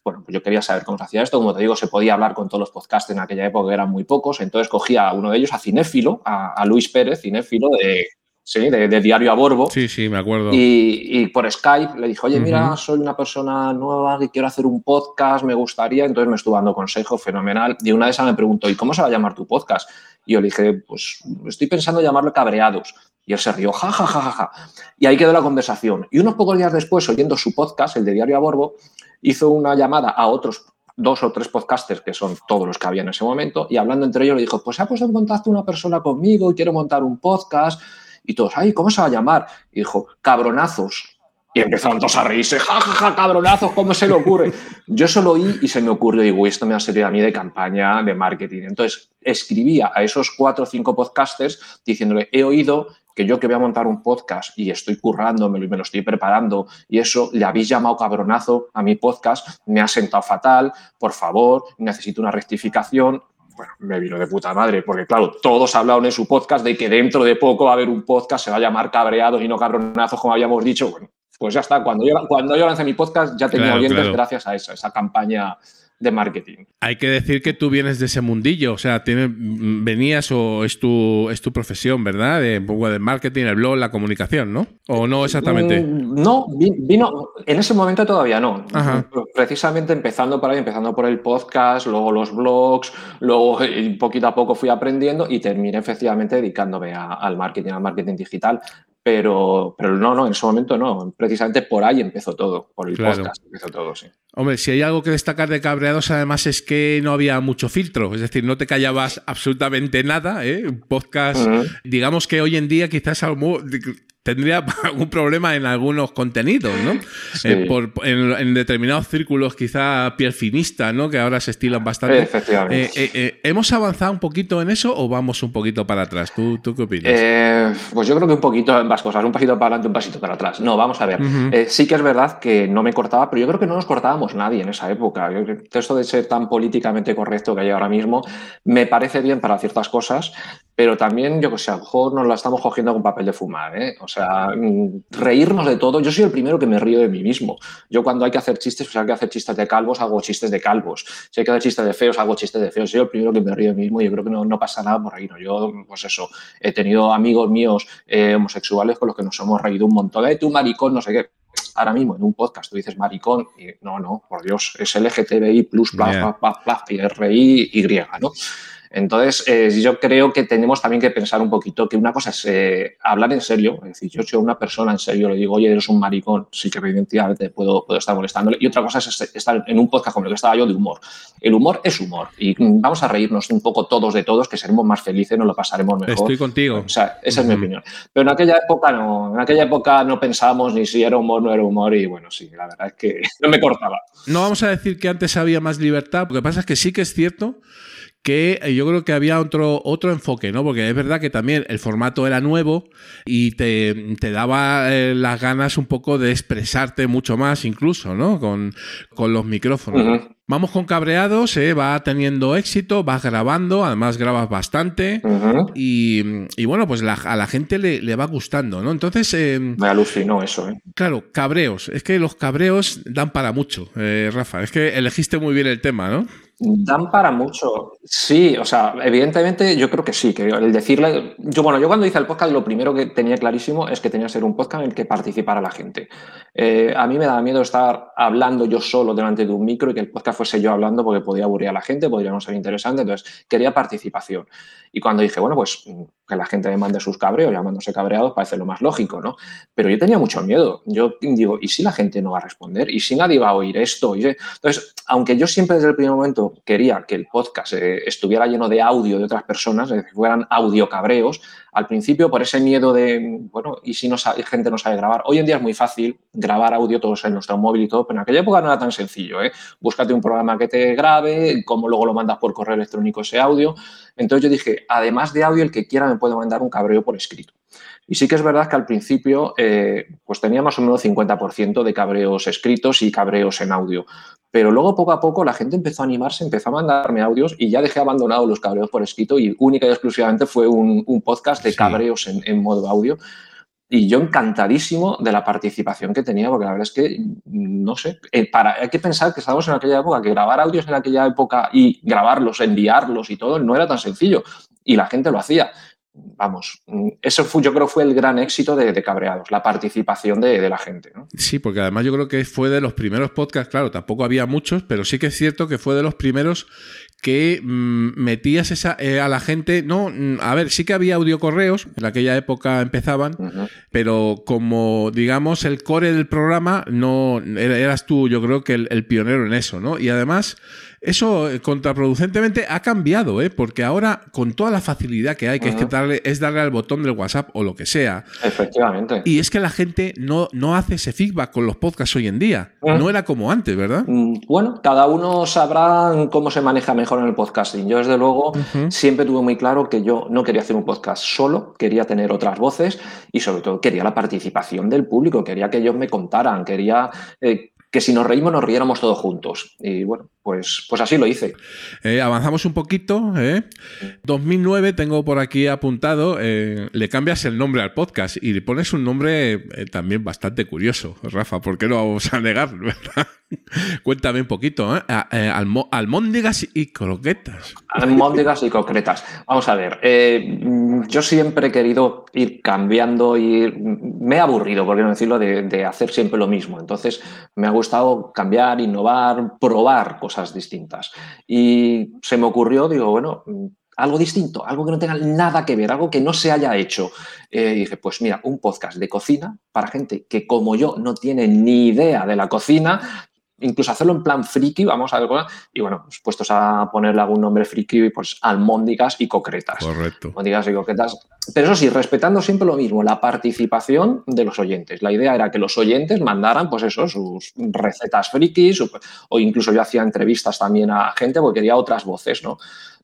bueno, yo quería saber cómo se hacía esto. Como te digo, se podía hablar con todos los podcasters en aquella época, eran muy pocos. Entonces cogía a uno de ellos, a Cinéfilo, a, a Luis Pérez, Cinéfilo de sí, de, Diario a Borbo. Sí, sí, me acuerdo. Y, por Skype le dije, oye, mira, soy una persona nueva que quiero hacer un podcast, me gustaría. Entonces me estuvo dando consejo, fenomenal. Y una de esas me preguntó, ¿y cómo se va a llamar tu podcast? Y yo le dije, pues estoy pensando llamarlo Cabreados. Y él se rió, ja, ja, ja, ja, ja. Y ahí quedó la conversación. Y unos pocos días después, oyendo su podcast, el de Diario a Borbo, hizo una llamada a otros dos o tres podcasters, que son todos los que había en ese momento, y hablando entre ellos le dijo, pues se ha puesto en contacto una persona conmigo y quiero montar un podcast. Y todos, ay, ¿cómo se va a llamar? Y dijo, cabronazos. Y empezaron todos a reírse, ja, ja, ja, cabronazos, ¿cómo se le ocurre? Yo solo oí y se me ocurrió, digo, esto me ha servido a mí de campaña de marketing. Entonces, escribía a esos cuatro o cinco podcasters diciéndole, he oído que yo que voy a montar un podcast y estoy currándome y me lo estoy preparando y eso, le habéis llamado cabronazo a mi podcast, me ha sentado fatal, por favor, necesito una rectificación. Bueno, me vino de puta madre, porque claro, todos hablaron en su podcast de que dentro de poco va a haber un podcast, se va a llamar Cabreados y no Cabronazos, como habíamos dicho. Bueno, pues ya está, cuando yo, cuando yo lancé mi podcast ya tenía oyentes gracias a esa, esa campaña de marketing. Hay que decir que tú vienes de ese mundillo, o sea, tienes, venías o es tu, es tu profesión, ¿verdad? De un poco de marketing, el blog, la comunicación, ¿no? ¿O no exactamente? Mm, no, vino, en ese momento todavía no. Precisamente empezando por ahí, empezando por el podcast, luego los blogs, luego eh, poquito a poco fui aprendiendo y terminé efectivamente dedicándome al marketing, al marketing digital. Pero, pero no, no, en ese momento no. Precisamente por ahí empezó todo, por el podcast empezó todo, sí. Hombre, si hay algo que destacar de Cabreados, además es que no había mucho filtro, es decir, no te callabas absolutamente nada. ¿eh? Un podcast, digamos que hoy en día quizás tendría <laughs> algún problema en algunos contenidos, ¿no? Eh, por, en, determinados círculos, quizá piel finista, ¿no? Que ahora se estilan bastante. Efectivamente. Eh, eh, ¿Hemos avanzado un poquito en eso o vamos un poquito para atrás? ¿Tú, tú qué opinas? pues yo creo que un poquito en ambas cosas, un pasito para adelante, un pasito para atrás. No, vamos a ver. sí que es verdad que no me cortaba, pero yo creo que no nos cortábamos nadie en esa época. Esto de ser tan políticamente correcto que hay ahora mismo me parece bien para ciertas cosas, pero también, yo que sé, a lo mejor nos la estamos cogiendo con papel de fumar, ¿eh? O sea, mm, reírnos de todo. Yo soy el primero que me río de mí mismo. Yo cuando hay que hacer chistes, pues hay que hacer chistes de calvos, hago chistes de calvos. Si hay que hacer chistes de feos, hago chistes de feos. Soy el primero que me río de mí mismo y yo creo que no, no pasa nada por. ¿no? Yo, pues eso, he tenido amigos míos eh, homosexuales con los que nos hemos reído un montón. de tú maricón, no sé qué ahora mismo en un podcast tú dices maricón y no, no, por Dios, es LGTBI plus, bla, bla, bla, y RI, Y, ¿no? Entonces, eh, yo creo que tenemos también que pensar un poquito que una cosa es eh, hablar en serio, es decir, yo soy una persona en serio le digo, oye, eres un maricón, sí que evidentemente puedo, puedo estar molestándole, y otra cosa es estar en un podcast como el que estaba yo de humor. El humor es humor y vamos a reírnos un poco todos de todos, que seremos más felices, nos lo pasaremos mejor. Estoy contigo. O sea, esa es mi opinión. Pero en aquella época no, en aquella época no pensábamos ni si era humor o no era humor y bueno, sí, la verdad es que <laughs> no me cortaba. No vamos a decir que antes había más libertad, lo que pasa es que sí que es cierto que eh, yo creo que había otro, otro enfoque, ¿no? Porque es verdad que también el formato era nuevo y te, daba eh, las ganas un poco de expresarte mucho más, incluso, ¿no? Con, los micrófonos. Vamos con cabreados, ¿eh? va teniendo éxito, vas grabando, además grabas bastante y, bueno, pues a la gente le, va gustando, ¿no? Entonces... Me alucinó eso, ¿eh? Claro, cabreos. Es que los cabreos dan para mucho, Rafa. Es que elegiste muy bien el tema, ¿no? Dan para mucho. Sí, o sea, evidentemente yo creo que sí, que el decirle. Yo, bueno, yo cuando hice el podcast, lo primero que tenía clarísimo es que tenía que ser un podcast en el que participara la gente. Eh, a mí me daba miedo estar hablando yo solo delante de un micro y que el podcast fuese yo hablando porque podía aburrir a la gente, podría no ser interesante. Entonces, quería participación. Y cuando dije, bueno, pues que la gente me mande sus cabreos, llamándose cabreados, parece lo más lógico, ¿no? Pero yo tenía mucho miedo. Yo digo, ¿y si la gente no va a responder? ¿Y si nadie va a oír esto? Entonces, aunque yo siempre desde el primer momento quería que el podcast eh, estuviera lleno de audio de otras personas, que fueran audio cabreos, al principio por ese miedo de, bueno, ¿y si no sabe, gente no sabe grabar? Hoy en día es muy fácil grabar audio todos en nuestro móvil y todo, pero en aquella época no era tan sencillo, ¿eh? Búscate un programa que te grabe, cómo luego lo mandas por correo electrónico ese audio. Entonces yo dije, además de audio, el que quiera me puede mandar un cabreo por escrito. Y sí que es verdad que al principio eh, pues tenía más o menos 50% de cabreos escritos y cabreos en audio. Pero luego poco a poco la gente empezó a animarse, empezó a mandarme audios y ya dejé abandonado los cabreos por escrito y única y exclusivamente fue un, podcast de cabreos en, modo audio. Y yo encantadísimo de la participación que tenía, porque la verdad es que, no sé, eh, para, hay que pensar que estábamos en aquella época, que grabar audios en aquella época y grabarlos, enviarlos y todo, no era tan sencillo. Y la gente lo hacía. Vamos, eso fue, yo creo fue el gran éxito de, Cabreados, la participación de, la gente. Sí, porque además yo creo que fue de los primeros podcasts, claro, tampoco había muchos, pero sí que es cierto que fue de los primeros que mm, metías esa, eh, a la gente, no, mm, a ver, sí que había audiocorreos, en aquella época empezaban, pero como digamos el core del programa, no eras tú, yo creo que el pionero en eso, ¿no? Y además eso eh, contraproducentemente ha cambiado, ¿eh? porque ahora con toda la facilidad que hay, que es, que darle, es darle al botón del WhatsApp o lo que sea. Efectivamente. Y es que la gente no, no hace ese feedback con los podcasts hoy en día. No era como antes, ¿verdad? Mm, bueno, cada uno sabrá cómo se maneja mejor en el podcasting. Yo, desde luego, siempre tuve muy claro que yo no quería hacer un podcast solo, quería tener otras voces y sobre todo quería la participación del público, quería que ellos me contaran, quería... Eh, que si nos reímos nos riéramos todos juntos. Y bueno, pues, pues así lo hice. Eh, avanzamos un poquito. ¿eh? 2009 tengo por aquí apuntado, eh, le cambias el nombre al podcast y le pones un nombre eh, también bastante curioso, Rafa, ¿por qué lo vamos a negar? <laughs> ¿verdad? Cuéntame un poquito, eh almóndigas y croquetas. Almóndigas y croquetas. Vamos a ver, yo siempre he querido ir cambiando y me he aburrido, por qué no decirlo, de, hacer siempre lo mismo. Entonces me ha gustado cambiar, innovar, probar cosas distintas. Y se me ocurrió, digo, bueno, algo distinto, algo que no tenga nada que ver, algo que no se haya hecho. Eh, y dije, pues mira, un podcast de cocina para gente que como yo no tiene ni idea de la cocina, incluso hacerlo en plan friki, vamos a ver, y bueno, pues puestos a ponerle algún nombre friki, pues almóndigas y concretas. Correcto. Almóndigas y concretas. Pero eso sí, respetando siempre lo mismo, la participación de los oyentes. La idea era que los oyentes mandaran, pues eso, sus recetas frikis, o incluso yo hacía entrevistas también a gente porque quería otras voces, ¿no?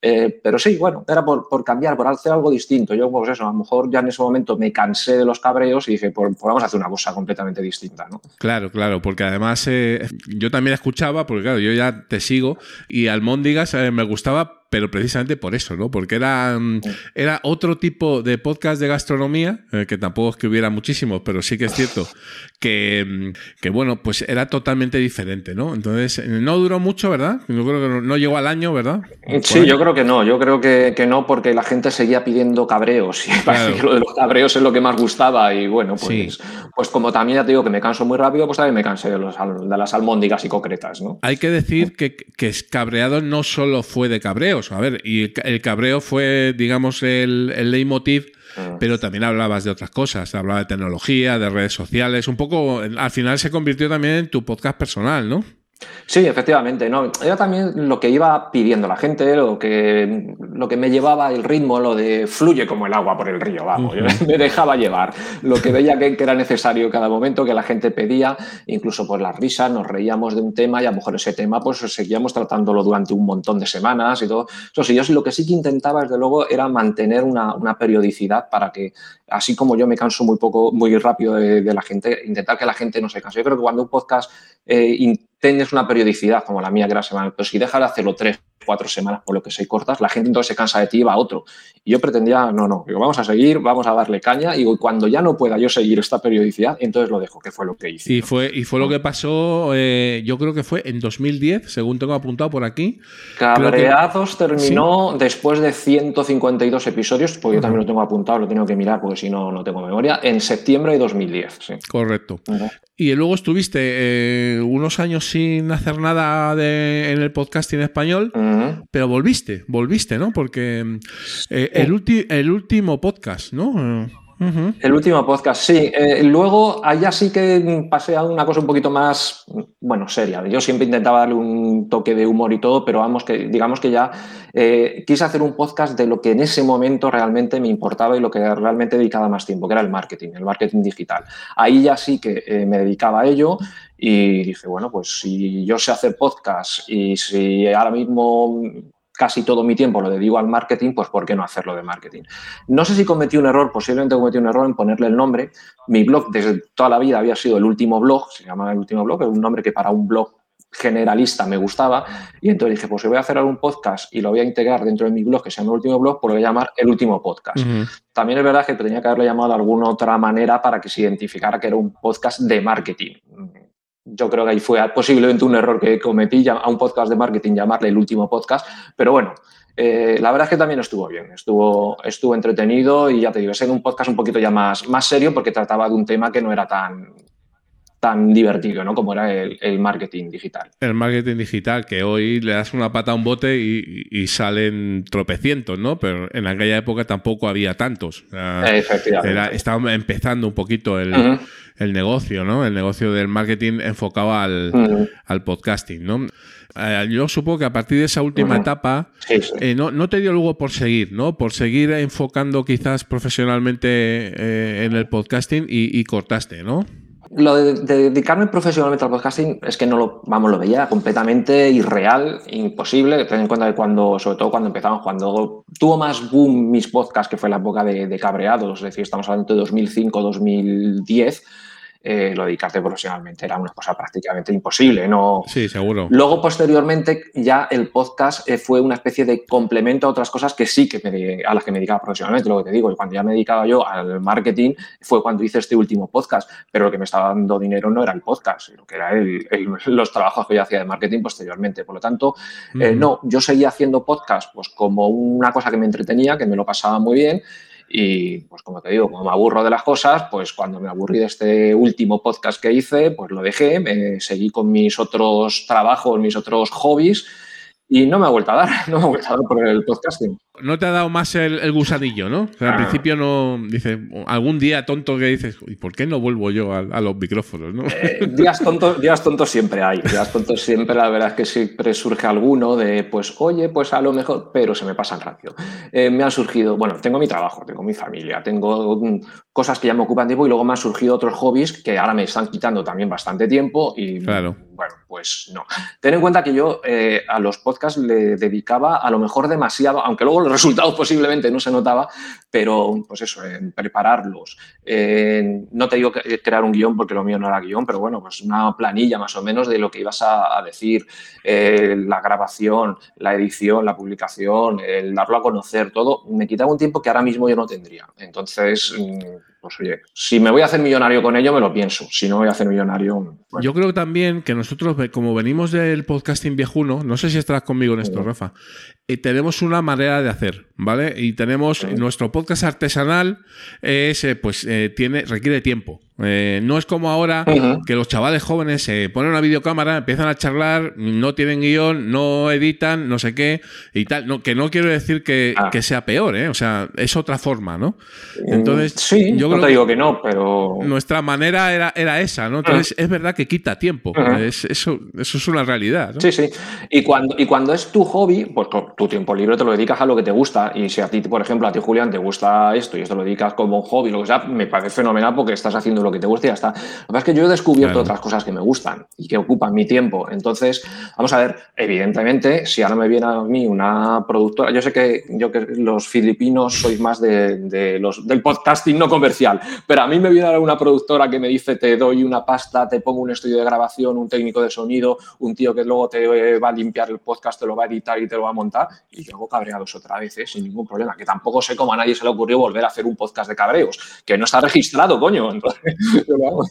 Eh, pero sí, bueno, era por, cambiar, por hacer algo distinto. Yo, pues eso, a lo mejor ya en ese momento me cansé de los cabreos y dije, pues, pues vamos a hacer una cosa completamente distinta, ¿no? Claro, claro, porque además eh, yo también escuchaba, porque claro, yo ya te sigo, y Almóndigas eh, me gustaba pero precisamente por eso, ¿no? Porque era, mm, era otro tipo de podcast de gastronomía, eh, que tampoco es que hubiera muchísimos, pero sí que es cierto que, mm, que, bueno, pues era totalmente diferente, ¿no? Entonces, eh, no duró mucho, ¿verdad? Yo creo que no, llegó al año, ¿verdad? Sí, yo creo que no, yo creo que, que, no, porque la gente seguía pidiendo cabreos y <laughs> que lo de los cabreos es lo que más gustaba y bueno, pues, pues como también ya te digo que me canso muy rápido, pues también me cansé de, los, de las almóndigas y concretas, ¿no? Hay que decir que, que cabreado no solo fue de cabreos, a ver, y el cabreo fue, digamos, el, el leitmotiv ah. pero también hablabas de otras cosas, hablaba de tecnología, de redes sociales, un poco, al final se convirtió también en tu podcast personal, ¿no? Sí, efectivamente. ¿no? Era también lo que iba pidiendo la gente, lo que, lo que me llevaba el ritmo, lo de fluye como el agua por el río, vamos. <laughs> me dejaba llevar. Lo que veía que, era necesario cada momento, que la gente pedía, incluso por las risas, nos reíamos de un tema y a lo mejor ese tema pues seguíamos tratándolo durante un montón de semanas y todo. Eso sí, yo lo que sí que intentaba, desde luego, era mantener una, una periodicidad para que, así como yo me canso muy poco, muy rápido de, la gente, intentar que la gente no se canse. Yo creo que cuando un podcast eh, tienes una periodicidad como la mía, que era semanal, pero si dejas de hacerlo tres, cuatro semanas por lo que se cortas, la gente entonces se cansa de ti y va a otro. Y yo pretendía, no, no, digo, vamos a seguir, vamos a darle caña y cuando ya no pueda yo seguir esta periodicidad, entonces lo dejo, que fue lo que hice. Y fue, y fue lo que pasó, eh, yo creo que fue en 2010, según tengo apuntado por aquí. Cabreados terminó después de 152 episodios, porque yo también lo tengo apuntado, lo tengo que mirar porque si no, no tengo memoria, en septiembre de 2010. Sí. Correcto. Y luego estuviste eh, unos años sin hacer nada de, en el podcasting español, pero volviste, volviste, ¿no? Porque eh, el, el último podcast, ¿no? El último podcast, sí. Eh, luego, allá sí que pasé a una cosa un poquito más, bueno, seria. Yo siempre intentaba darle un toque de humor y todo, pero vamos, que digamos que ya eh, quise hacer un podcast de lo que en ese momento realmente me importaba y lo que realmente dedicaba más tiempo, que era el marketing, el marketing digital. Ahí ya sí que eh, me dedicaba a ello y dije, bueno, pues si yo sé hacer podcast y si ahora mismo casi todo mi tiempo lo dedico al marketing, pues ¿por qué no hacerlo de marketing? No sé si cometí un error, posiblemente cometí un error en ponerle el nombre. Mi blog desde toda la vida había sido el último blog, se llamaba el último blog, es un nombre que para un blog generalista me gustaba y entonces dije, pues si voy a hacer algún podcast y lo voy a integrar dentro de mi blog que se llama el último blog, pues lo voy a llamar el último podcast. También es verdad que tenía que haberlo llamado de alguna otra manera para que se identificara que era un podcast de marketing yo creo que ahí fue posiblemente un error que cometí a un podcast de marketing llamarle el último podcast, pero bueno, eh, la verdad es que también estuvo bien, estuvo, estuvo entretenido y ya te digo, es un podcast un poquito ya más, más serio porque trataba de un tema que no era tan, tan divertido, ¿no? Como era el, marketing digital. El marketing digital, que hoy le das una pata a un bote y, salen tropecientos, ¿no? Pero en aquella época tampoco había tantos. Efectivamente. estaba empezando un poquito el, negocio, ¿no? El negocio del marketing enfocado al, podcasting, ¿no? Eh, yo supongo que a partir de esa última etapa eh, no, te dio luego por seguir, ¿no? Por seguir enfocando quizás profesionalmente eh, en el podcasting y, y cortaste, ¿no? Lo de, dedicarme profesionalmente al podcasting es que no lo, vamos, lo veía completamente irreal, imposible. Ten en cuenta que cuando, sobre todo cuando empezamos, cuando tuvo más boom mis podcasts, que fue la época de, de cabreados, es decir, estamos hablando de 2005, 2010 eh, lo dedicarte profesionalmente. Era una cosa prácticamente imposible. ¿no? Sí, seguro. Luego, posteriormente, ya el podcast eh, fue una especie de complemento a otras cosas que sí que a las que me dedicaba profesionalmente. Lo que te digo, y cuando ya me dedicaba yo al marketing fue cuando hice este último podcast, pero lo que me estaba dando dinero no era el podcast, sino que era los trabajos que yo hacía de marketing posteriormente. Por lo tanto, eh, no, yo seguía haciendo podcast pues como una cosa que me entretenía, que me lo pasaba muy bien y pues como te digo, como me aburro de las cosas, pues cuando me aburrí de este último podcast que hice, pues lo dejé, me seguí con mis otros trabajos, mis otros hobbies y no me ha vuelto a dar, <laughs> no me ha vuelto a dar por el podcasting. No te ha dado más el, gusanillo, ¿no? al ah. principio no, dice, algún día tonto que dices, ¿y por qué no vuelvo yo a, los micrófonos, no? Eh, días, tontos, días tontos siempre hay, días tontos siempre, la verdad es que siempre surge alguno de, pues, oye, pues a lo mejor, pero se me pasan rápido. Eh, me ha surgido, bueno, tengo mi trabajo, tengo mi familia, tengo mm, cosas que ya me ocupan tiempo y luego me han surgido otros hobbies que ahora me están quitando también bastante tiempo y, claro. bueno, pues no. Ten en cuenta que yo eh, a los podcasts le dedicaba a lo mejor demasiado, aunque luego los resultados posiblemente no se notaba, pero pues eso, en prepararlos. no te digo que crear un guion porque lo mío no era guion, pero bueno, pues una planilla más o menos de lo que ibas a, decir, eh, la grabación, la edición, la publicación, el darlo a conocer, todo, me quitaba un tiempo que ahora mismo yo no tendría. Entonces, mm, pues oye, si me voy a hacer millonario con ello, me lo pienso. Si no voy a hacer millonario. Yo creo también que nosotros, como venimos del podcasting viejuno, no sé si estarás conmigo en esto, Rafa, y tenemos una manera de hacer, ¿vale? Y tenemos nuestro podcast artesanal, es, eh, pues eh, tiene, requiere tiempo. Eh, no es como ahora que los chavales jóvenes se ponen una videocámara, empiezan a charlar, no tienen guion, no editan, no sé qué y tal. No, que no quiero decir que, ah. sea peor, ¿eh? O sea, es otra forma, ¿no? Mm, Entonces, sí, yo no te digo que no, pero. Nuestra manera era, era esa, ¿no? Entonces, es verdad que quita tiempo. eso, eso es una realidad. Sí, sí. Y cuando, y cuando es tu hobby, pues tu tiempo libre te lo dedicas a lo que te gusta. Y si a ti, por ejemplo, a ti, Julián, te gusta esto y esto lo dedicas como un hobby, lo que sea, me parece fenomenal porque estás haciendo lo que te gusta y ya está. Lo que pasa es que yo he descubierto otras cosas que me gustan y que ocupan mi tiempo. Entonces, vamos a ver, evidentemente, si ahora me viene a mí una productora, yo sé que yo que los filipinos sois más de, los, del podcasting no comercial, pero a mí me viene a una productora que me dice te doy una pasta, te pongo un estudio de grabación, un técnico de sonido, un tío que luego te va a limpiar el podcast, te lo va a editar y te lo va a montar y hago cabreados otra vez, ¿eh? sin ningún problema, que tampoco sé cómo a nadie se le ocurrió volver a hacer un podcast de cabreos, que no está registrado, coño. Entonces,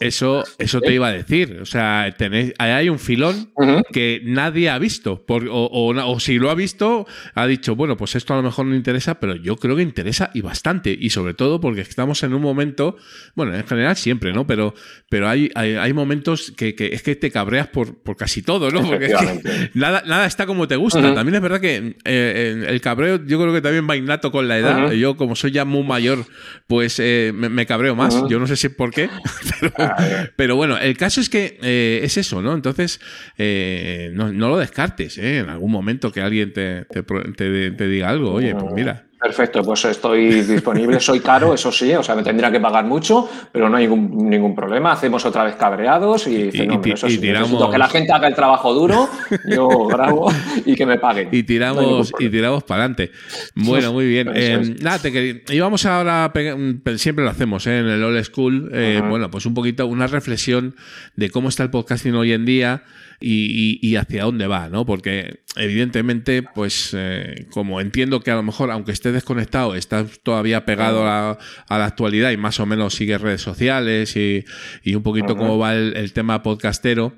eso, eso te iba a decir. O sea, tenéis, hay un filón que nadie ha visto. o, si lo ha visto, ha dicho, bueno, pues esto a lo mejor no interesa, pero yo creo que interesa y bastante. Y sobre todo porque estamos en un momento, bueno, en general siempre, ¿no? Pero, pero hay, hay, momentos que, es que te cabreas por, por casi todo, ¿no? Porque nada, nada está como te gusta. También es verdad que eh, el cabreo yo creo que también va innato con la edad. Yo, como soy ya muy mayor, pues eh, me, cabreo más. Yo no sé si por qué, pero, bueno, el caso es que eh, es eso, ¿no? Entonces, eh, no, lo descartes, ¿eh? En algún momento que alguien te, te diga algo, oye, pues mira, Perfecto, pues estoy disponible. Soy caro, eso sí, o sea, me tendría que pagar mucho, pero no hay ningún, ningún problema. Hacemos otra vez cabreados y, tiramos... que la gente haga el trabajo duro, yo grabo y que me paguen. Y tiramos, y tiramos para adelante. Bueno, muy bien. Eh, nada, te íbamos ahora, siempre lo hacemos ¿eh? en el Old School, eh, bueno, pues un poquito una reflexión de cómo está el podcasting hoy en día y, hacia dónde va, ¿no? Porque evidentemente, pues eh, como entiendo que a lo mejor, aunque estés desconectado, estás todavía pegado a, la actualidad y más o menos sigues redes sociales y, un poquito cómo va el, tema podcastero.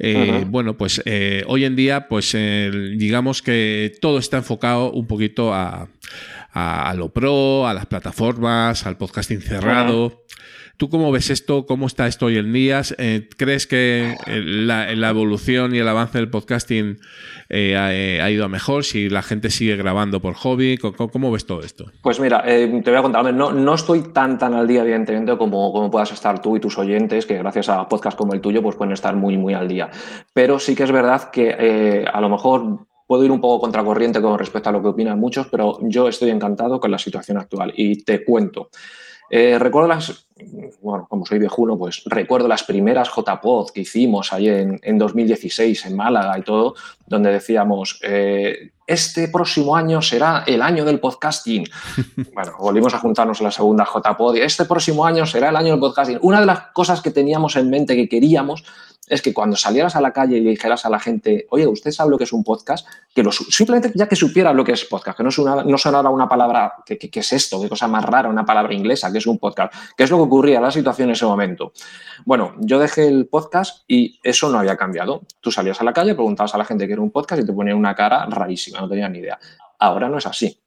Eh, bueno, pues eh, hoy en día, pues digamos que todo está enfocado un poquito a, a, lo pro, a las plataformas, al podcasting cerrado. ¿Tú cómo ves esto? ¿Cómo está esto hoy en día? Eh, ¿Crees que la, evolución y el avance del podcasting eh, eh, ha, ido a mejor? Si la gente sigue grabando por hobby, ¿cómo, ves todo esto? Pues mira, te voy a contar, no, no estoy tan tan al día, evidentemente, como, como puedas estar tú y tus oyentes, que gracias a podcasts como el tuyo, pues pueden estar muy, muy al día. Pero sí que es verdad que a lo mejor puedo ir un poco contracorriente con respecto a lo que opinan muchos, pero yo estoy encantado con la situación actual y te cuento. Eh, recuerdo las, bueno, como soy viejuno, pues recuerdo las primeras JPod que hicimos ahí en, en 2016 en Málaga y todo, donde decíamos, eh, este próximo año será el año del podcasting. <laughs> bueno, volvimos a juntarnos en la segunda JPod y este próximo año será el año del podcasting. Una de las cosas que teníamos en mente que queríamos es que cuando salieras a la calle y dijeras a la gente, oye, ¿usted sabe lo que es un podcast? Que lo, simplemente ya que supiera lo que es podcast, que no, una, no sonara una palabra, ¿qué que, es esto? ¿Qué cosa más rara? Una palabra inglesa, que es un podcast? ¿Qué es lo que ocurría la situación en ese momento? Bueno, yo dejé el podcast y eso no había cambiado. Tú salías a la calle, preguntabas a la gente qué era un podcast y te ponían una cara rarísima, no tenía ni idea. Ahora no es así.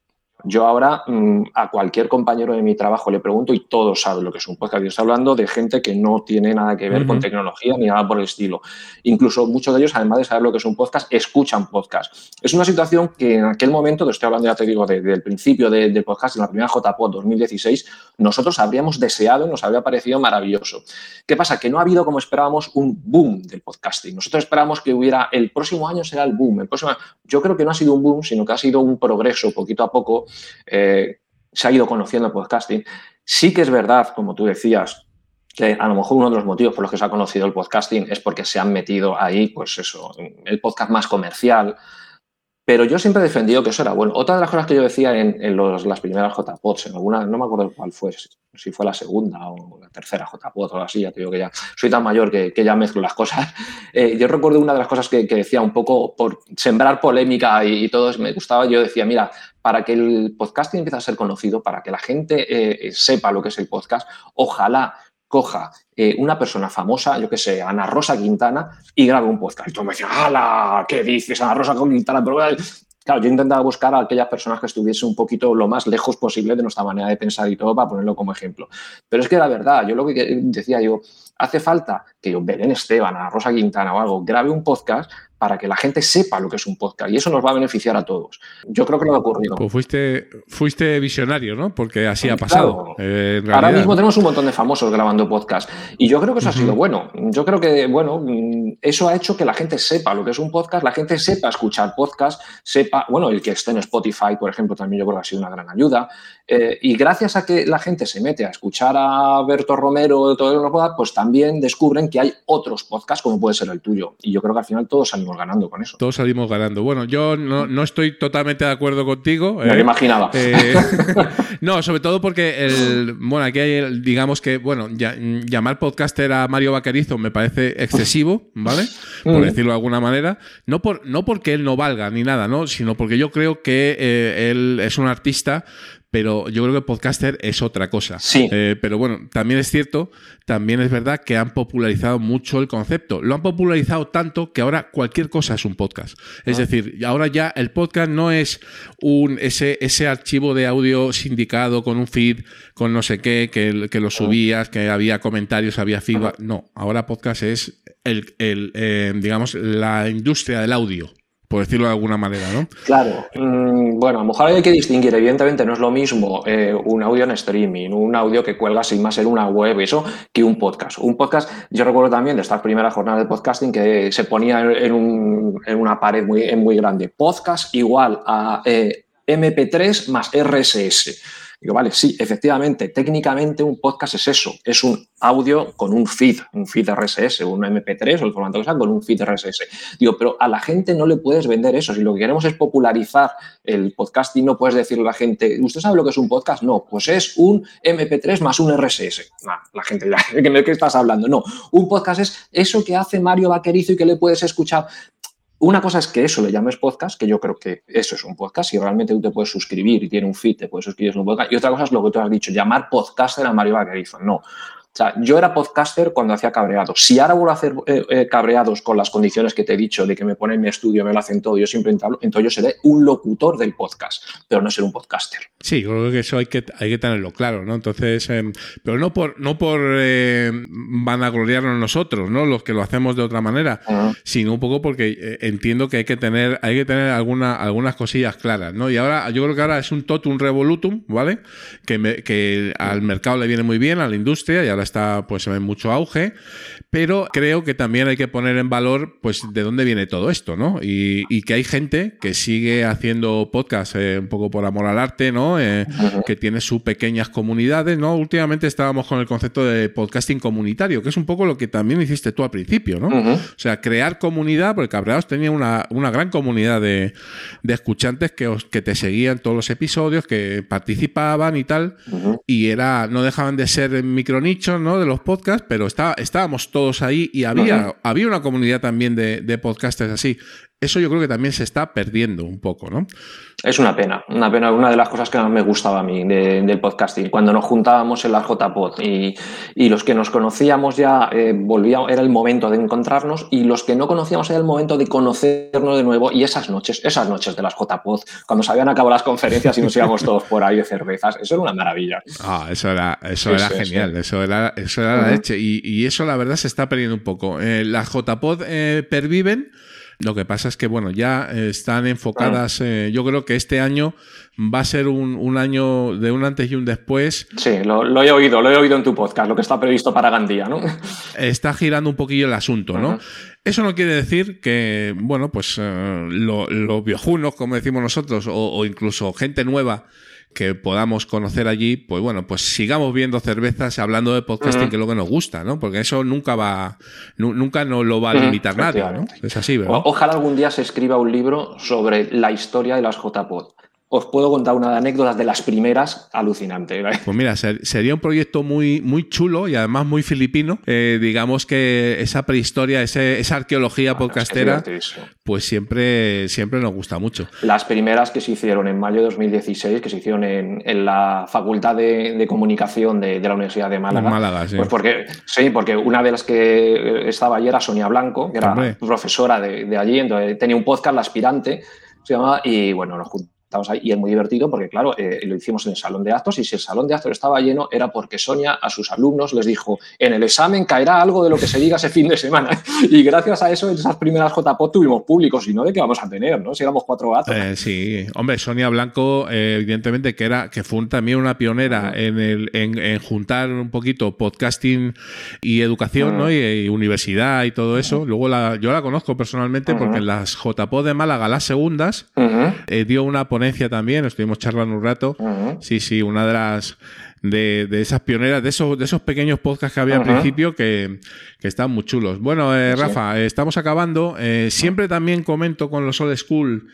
Yo ahora mm, a cualquier compañero de mi trabajo le pregunto y todos saben lo que es un podcast. Yo estoy hablando de gente que no tiene nada que ver con tecnología ni nada por el estilo. Incluso muchos de ellos, además de saber lo que es un podcast, escuchan podcast. Es una situación que en aquel momento, te estoy hablando, ya te digo, desde el principio del podcast, en la primera JPod 2016, nosotros habríamos deseado, nos habría parecido maravilloso. ¿Qué pasa? Que no ha habido, como esperábamos, un boom del podcasting. Nosotros esperábamos que hubiera, el próximo año será el boom. El próximo, yo creo que no ha sido un boom, sino que ha sido un progreso poquito a poco eh, se ha ido conociendo el podcasting. Sí que es verdad, como tú decías, que a lo mejor uno de los motivos por los que se ha conocido el podcasting es porque se han metido ahí, pues eso, el podcast más comercial, pero yo siempre he defendido que eso era bueno. Otra de las cosas que yo decía en, las primeras JPODs, en alguna, no me acuerdo cuál fue, si fue la segunda o la tercera JPOD o así, ya te digo que ya soy tan mayor que, ya mezclo las cosas. <laughs> Eh, yo recuerdo una de las cosas que, decía un poco por sembrar polémica y, todo, me gustaba, yo decía, mira, para que el podcasting empiece a ser conocido, para que la gente eh, sepa lo que es el podcast, ojalá coja eh, una persona famosa, yo que sé, Ana Rosa Quintana, y grabe un podcast. Y tú me decías, ¡hala! ¿Qué dices, Ana Rosa Quintana? Pero, claro, yo intentaba buscar a aquellas personas que estuviesen un poquito lo más lejos posible de nuestra manera de pensar y todo para ponerlo como ejemplo. Pero es que la verdad, yo lo que decía yo, hace falta que yo, Belén Esteban, Ana Rosa Quintana o algo, grabe un podcast para que la gente sepa lo que es un podcast y eso nos va a beneficiar a todos. Yo creo que no ha ocurrido. Pues fuiste, fuiste visionario, ¿no? Porque así ha pasado. Eh, Ahora mismo tenemos un montón de famosos grabando podcast y yo creo que eso ha sido bueno. Yo creo que, bueno, eso ha hecho que la gente sepa lo que es un podcast, la gente sepa escuchar podcast, sepa, bueno, el que esté en Spotify, por ejemplo, también yo creo que ha sido una gran ayuda. Eh, y gracias a que la gente se mete a escuchar a Berto Romero, todo los podcasts, pues también descubren que hay otros podcasts como puede ser el tuyo. Y yo creo que al final todos salimos ganando con eso. Todos salimos ganando. Bueno, yo no, estoy totalmente de acuerdo contigo. Me lo eh, imaginaba. Eh, <laughs> no, sobre todo porque el, bueno, aquí hay, digamos que, bueno, llamar podcaster a Mario Vaquerizo me parece excesivo, ¿vale? Por mm. decirlo de alguna manera. No, por, no porque él no valga ni nada, ¿no? Sino porque yo creo que él es un artista pero yo creo que podcaster es otra cosa. Sí. Eh, pero bueno, también es cierto, también es verdad que han popularizado mucho el concepto. Lo han popularizado tanto que ahora cualquier cosa es un podcast. Es ah. decir, ahora ya el podcast no es un ese, ese archivo de audio sindicado con un feed, con no sé qué, que, que lo ah. subías, que había comentarios, había feedback. No, ahora podcast es el, el eh, digamos, la industria del audio por decirlo de alguna manera, ¿no? Claro. Mm, bueno, a lo mejor hay que distinguir, evidentemente no es lo mismo eh, un audio en streaming, un audio que cuelga sin más en una web, eso, que un podcast. Un podcast, yo recuerdo también de estas primeras jornadas de podcasting que se ponía en, una pared muy, muy grande. Podcast igual a eh, MP3 más RSS. Digo, vale, sí, efectivamente, técnicamente un podcast es eso, es un audio con un feed, un feed RSS, un MP3 o el formato que sea, con un feed RSS. Digo, pero a la gente no le puedes vender eso. Si lo que queremos es popularizar el podcasting, no puedes decirle a la gente, ¿usted sabe lo que es un podcast? No, pues es un MP3 más un RSS. la gente ya, <laughs> ¿de qué estás hablando? No, un podcast es eso que hace Mario Vaquerizo y que le puedes escuchar. Una cosa es que eso le llames podcast, que yo creo que eso es un podcast, y realmente tú te puedes suscribir y tiene un feed, te puedes suscribir a un podcast. Y otra cosa es lo que tú has dicho, llamar podcaster a Mario Vaquerizo. No. O sea, yo era podcaster cuando hacía cabreados. Si ahora vuelvo a hacer eh, eh, cabreados con las condiciones que te he dicho, de que me ponen mi estudio, me lo hacen todo, yo siempre entablo, entonces yo seré un locutor del podcast, pero no ser un podcaster. Sí, yo creo que eso hay que, hay que tenerlo claro, ¿no? Entonces, em, pero no por, no por eh, vanagloriarnos nosotros, ¿no? Los que lo hacemos de otra manera, sino un poco porque entiendo que hay que tener, hay que tener alguna, algunas cosillas claras, ¿no? Y ahora, yo creo que ahora es un totum revolutum, ¿vale? Que, que al mercado le viene muy bien, a la industria, y ahora está pues en mucho auge, pero creo que también hay que poner en valor pues de dónde viene todo esto, ¿no? Y, que hay gente que sigue haciendo podcast eh, un poco por amor al arte, ¿no? Eh, que tiene sus pequeñas comunidades, ¿no? Últimamente estábamos con el concepto de podcasting comunitario, que es un poco lo que también hiciste tú al principio, ¿no? O sea, crear comunidad, porque Cabreados tenía una, gran comunidad de, escuchantes que, que te seguían todos los episodios, que participaban y tal, y era, no dejaban de ser micronichos ¿no? De los podcasts, pero está, estábamos todos ahí y había, había una comunidad también de, de podcasters así eso yo creo que también se está perdiendo un poco, ¿no? Es una pena, una pena, una de las cosas que más me gustaba a mí del podcasting. Cuando nos juntábamos en la JPod y, y los que nos conocíamos ya eh, volvía, era el momento de encontrarnos y los que no conocíamos era el momento de conocernos de nuevo y esas noches, esas noches de las JPod, cuando se habían acabado las conferencias y nos íbamos todos por ahí de cervezas, eso era una maravilla. Ah, eso era, eso era genial, eso era, eso era la leche y, eso la verdad se está perdiendo un poco. Eh, las JPod eh, perviven lo que pasa es que, bueno, ya están enfocadas. Eh, yo creo que este año va a ser un, año de un antes y un después. Sí, lo, he oído, lo he oído en tu podcast, lo que está previsto para Gandía, ¿no? Está girando un poquillo el asunto, ¿no? Eso no quiere decir que, bueno, pues eh, los viejunos, como decimos nosotros, o incluso gente nueva que podamos conocer allí, pues bueno, pues sigamos viendo cervezas, hablando de podcasting, que es lo que nos gusta, ¿no? Porque eso nunca va, nunca nos lo va a limitar nadie, ¿no? Es así, ¿verdad? ojalá algún día se escriba un libro sobre la historia de las JPod os puedo contar una de anécdotas de las primeras alucinante. Pues mira, sería un proyecto muy, muy chulo y además muy filipino. Eh, digamos que esa prehistoria, esa arqueología podcastera, pues siempre, siempre nos gusta mucho. Las primeras que se hicieron en mayo de 2016, que se hicieron en, la Facultad de, Comunicación de, la Universidad de Málaga. Málaga sí. Pues porque, sí, porque una de las que estaba allí era Sonia Blanco, que era profesora de, allí, entonces tenía un podcast, La Aspirante, se llama, y bueno, nos juntamos Estamos ahí y es muy divertido porque, claro, eh, lo hicimos en el salón de actos y si el salón de actos estaba lleno era porque Sonia a sus alumnos les dijo, en el examen caerá algo de lo que se diga ese fin de semana. <laughs> y gracias a eso, en esas primeras JPO tuvimos público, si no, ¿de qué vamos a tener? ¿no? Si éramos cuatro gatos. Eh, sí, hombre, Sonia Blanco, eh, evidentemente que era que fue también una pionera en, el, en, juntar un poquito podcasting y educación, ¿no? Y, universidad y todo eso. Luego la, yo la conozco personalmente porque en las JPO de Málaga, las segundas, dio una también, estuvimos charlando un rato. Sí, sí, una de las de, esas pioneras, de esos, de esos pequeños podcasts que había al principio que, que, están muy chulos. Bueno, eh, Rafa, estamos acabando. Eh, siempre también comento con los old school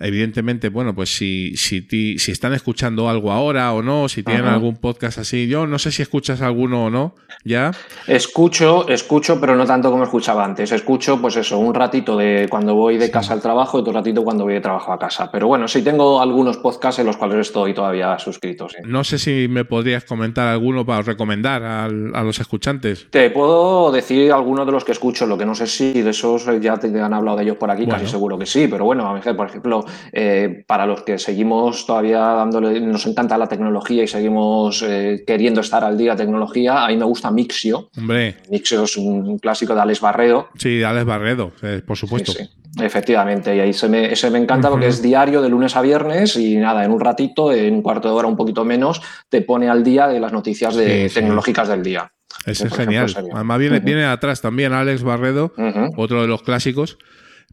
Evidentemente, bueno, pues si, si, si están escuchando algo ahora o no, si tienen algún podcast así, yo no sé si escuchas alguno o no, ¿ya? Escucho, escucho, pero no tanto como escuchaba antes. Escucho, pues eso, un ratito de cuando voy de casa al trabajo y otro ratito cuando voy de trabajo a casa. Pero bueno, sí tengo algunos podcasts en los cuales estoy todavía suscrito. No sé si me podrías comentar alguno para recomendar a los escuchantes. Te puedo decir algunos de los que escucho, lo que no sé si de esos ya te han hablado de ellos por aquí, casi seguro que sí, pero bueno, por ejemplo, eh, para los que seguimos todavía dándole, nos encanta la tecnología y seguimos eh, queriendo estar al día de tecnología, a mí me gusta Mixio. Hombre. Mixio es un clásico de Alex Barredo. Sí, de Alex Barredo, eh, por supuesto. Efectivamente, y ahí se me, ese me encanta porque es diario de lunes a viernes y nada, en un ratito, en un cuarto de hora, un poquito menos, te pone al día de las noticias de, tecnológicas del día. Ese es genial. Además viene, viene atrás también Alex Barredo, otro de los clásicos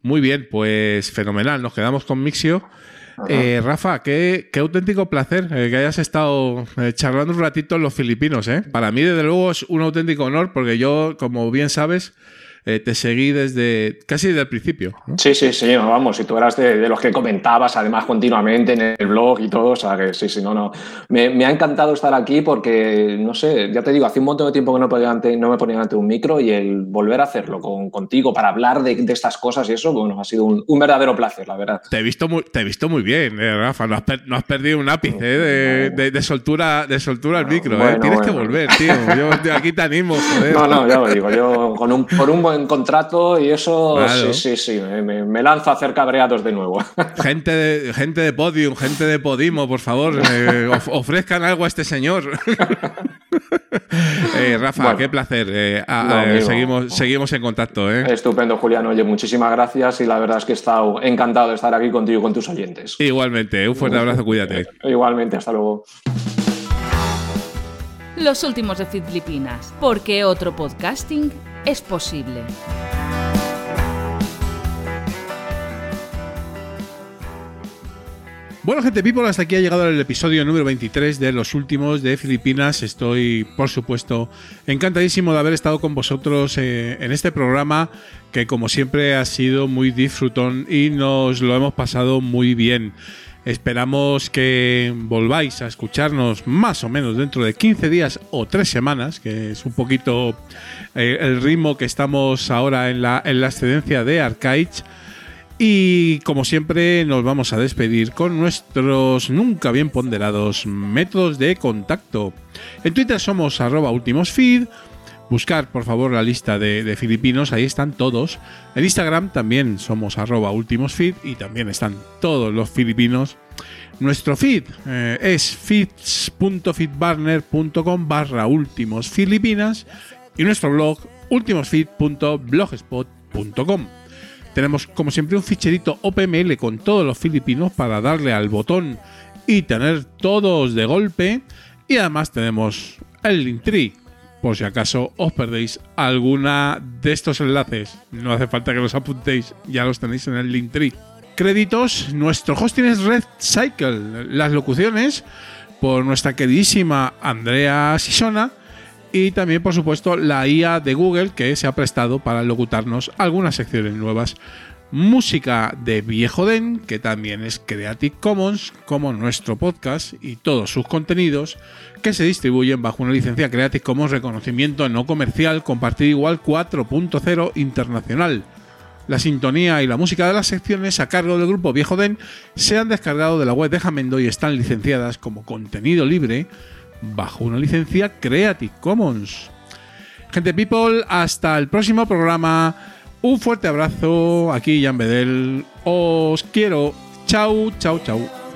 Muy bien, pues fenomenal. Nos quedamos con Mixio. Eh, Rafa, qué, qué, auténtico placer eh, que hayas estado eh, charlando un ratito en los filipinos. ¿eh? Para mí, desde luego, es un auténtico honor porque yo, como bien sabes, eh, te seguí desde casi desde el principio. Sí, sí, sí, vamos, si tú eras de, los que comentabas además continuamente en el blog y todo, o sea que sí, sí, no, no. Me, ha encantado estar aquí porque, no sé, ya te digo, hace un montón de tiempo que no, no me ponía ante un micro y el volver a hacerlo con, contigo para hablar de, estas cosas y eso, bueno, ha sido un, verdadero placer, la verdad. Te he visto muy, te he visto muy bien, eh, Rafa, no has, perdido un ápice eh, de, soltura, de soltura al micro, tienes que volver, tío. Yo aquí te animo, <laughs> joder. No, no, ya lo digo, yo con un, por un buen en contrato y eso sí, sí, sí, me, me, lanzo a hacer cabreados de nuevo. <laughs> Gente de, gente de Podium, gente de Podimo, por favor, eh, ofrezcan algo a este señor. <laughs> Eh, Rafa, qué placer. Eh, seguimos, seguimos en contacto. Estupendo, Julián. Oye, muchísimas gracias y la verdad es que he estado encantado de estar aquí contigo y con tus oyentes. Igualmente, un fuerte abrazo, cuídate. Igualmente, hasta luego. Los últimos de Filipinas, porque otro podcasting es posible. Bueno, gente people, hasta aquí ha llegado el episodio número 23 de los últimos de Filipinas. Estoy, por supuesto, encantadísimo de haber estado con vosotros eh, en este programa que, como siempre, ha sido muy disfrutón y nos lo hemos pasado muy bien. Esperamos que volváis a escucharnos más o menos dentro de 15 días o 3 semanas, que es un poquito eh, el ritmo que estamos ahora en la, en la excedencia de Arcaich. Y como siempre nos vamos a despedir con nuestros nunca bien ponderados métodos de contacto. En Twitter somos arroba Buscar, por favor, la lista de, filipinos, ahí están todos. En Instagram también somos arroba ultimosfeed y también están todos los filipinos. Nuestro feed eh, es feeds.feedburner.com barra últimos filipinas y nuestro blog ultimosfeed.blogspot.com. Tenemos como siempre un ficherito OPML con todos los filipinos para darle al botón y tener todos de golpe. Y además tenemos el Linktree por si acaso os perdéis alguna de estos enlaces. No hace falta que los apuntéis, ya los tenéis en el Linktree. Créditos, nuestro hosting es Red Cycle. Las locuciones por nuestra queridísima Andrea Sisona y también, por supuesto, la IA de Google que se ha prestado para locutarnos algunas secciones nuevas música de Viejo Den, que también es Creative Commons, como nuestro podcast y todos sus contenidos, que se distribuyen bajo una licencia Creative Commons reconocimiento no comercial compartido igual 4.0 internacional. La sintonía y la música de las secciones a cargo del grupo Viejo Den se han descargado de la web de Jamendo y están licenciadas como contenido libre bajo una licencia Creative Commons. Gente people, hasta el próximo programa. Un fuerte abrazo, aquí Jan Bedel. Os quiero. Chau, chau, chau.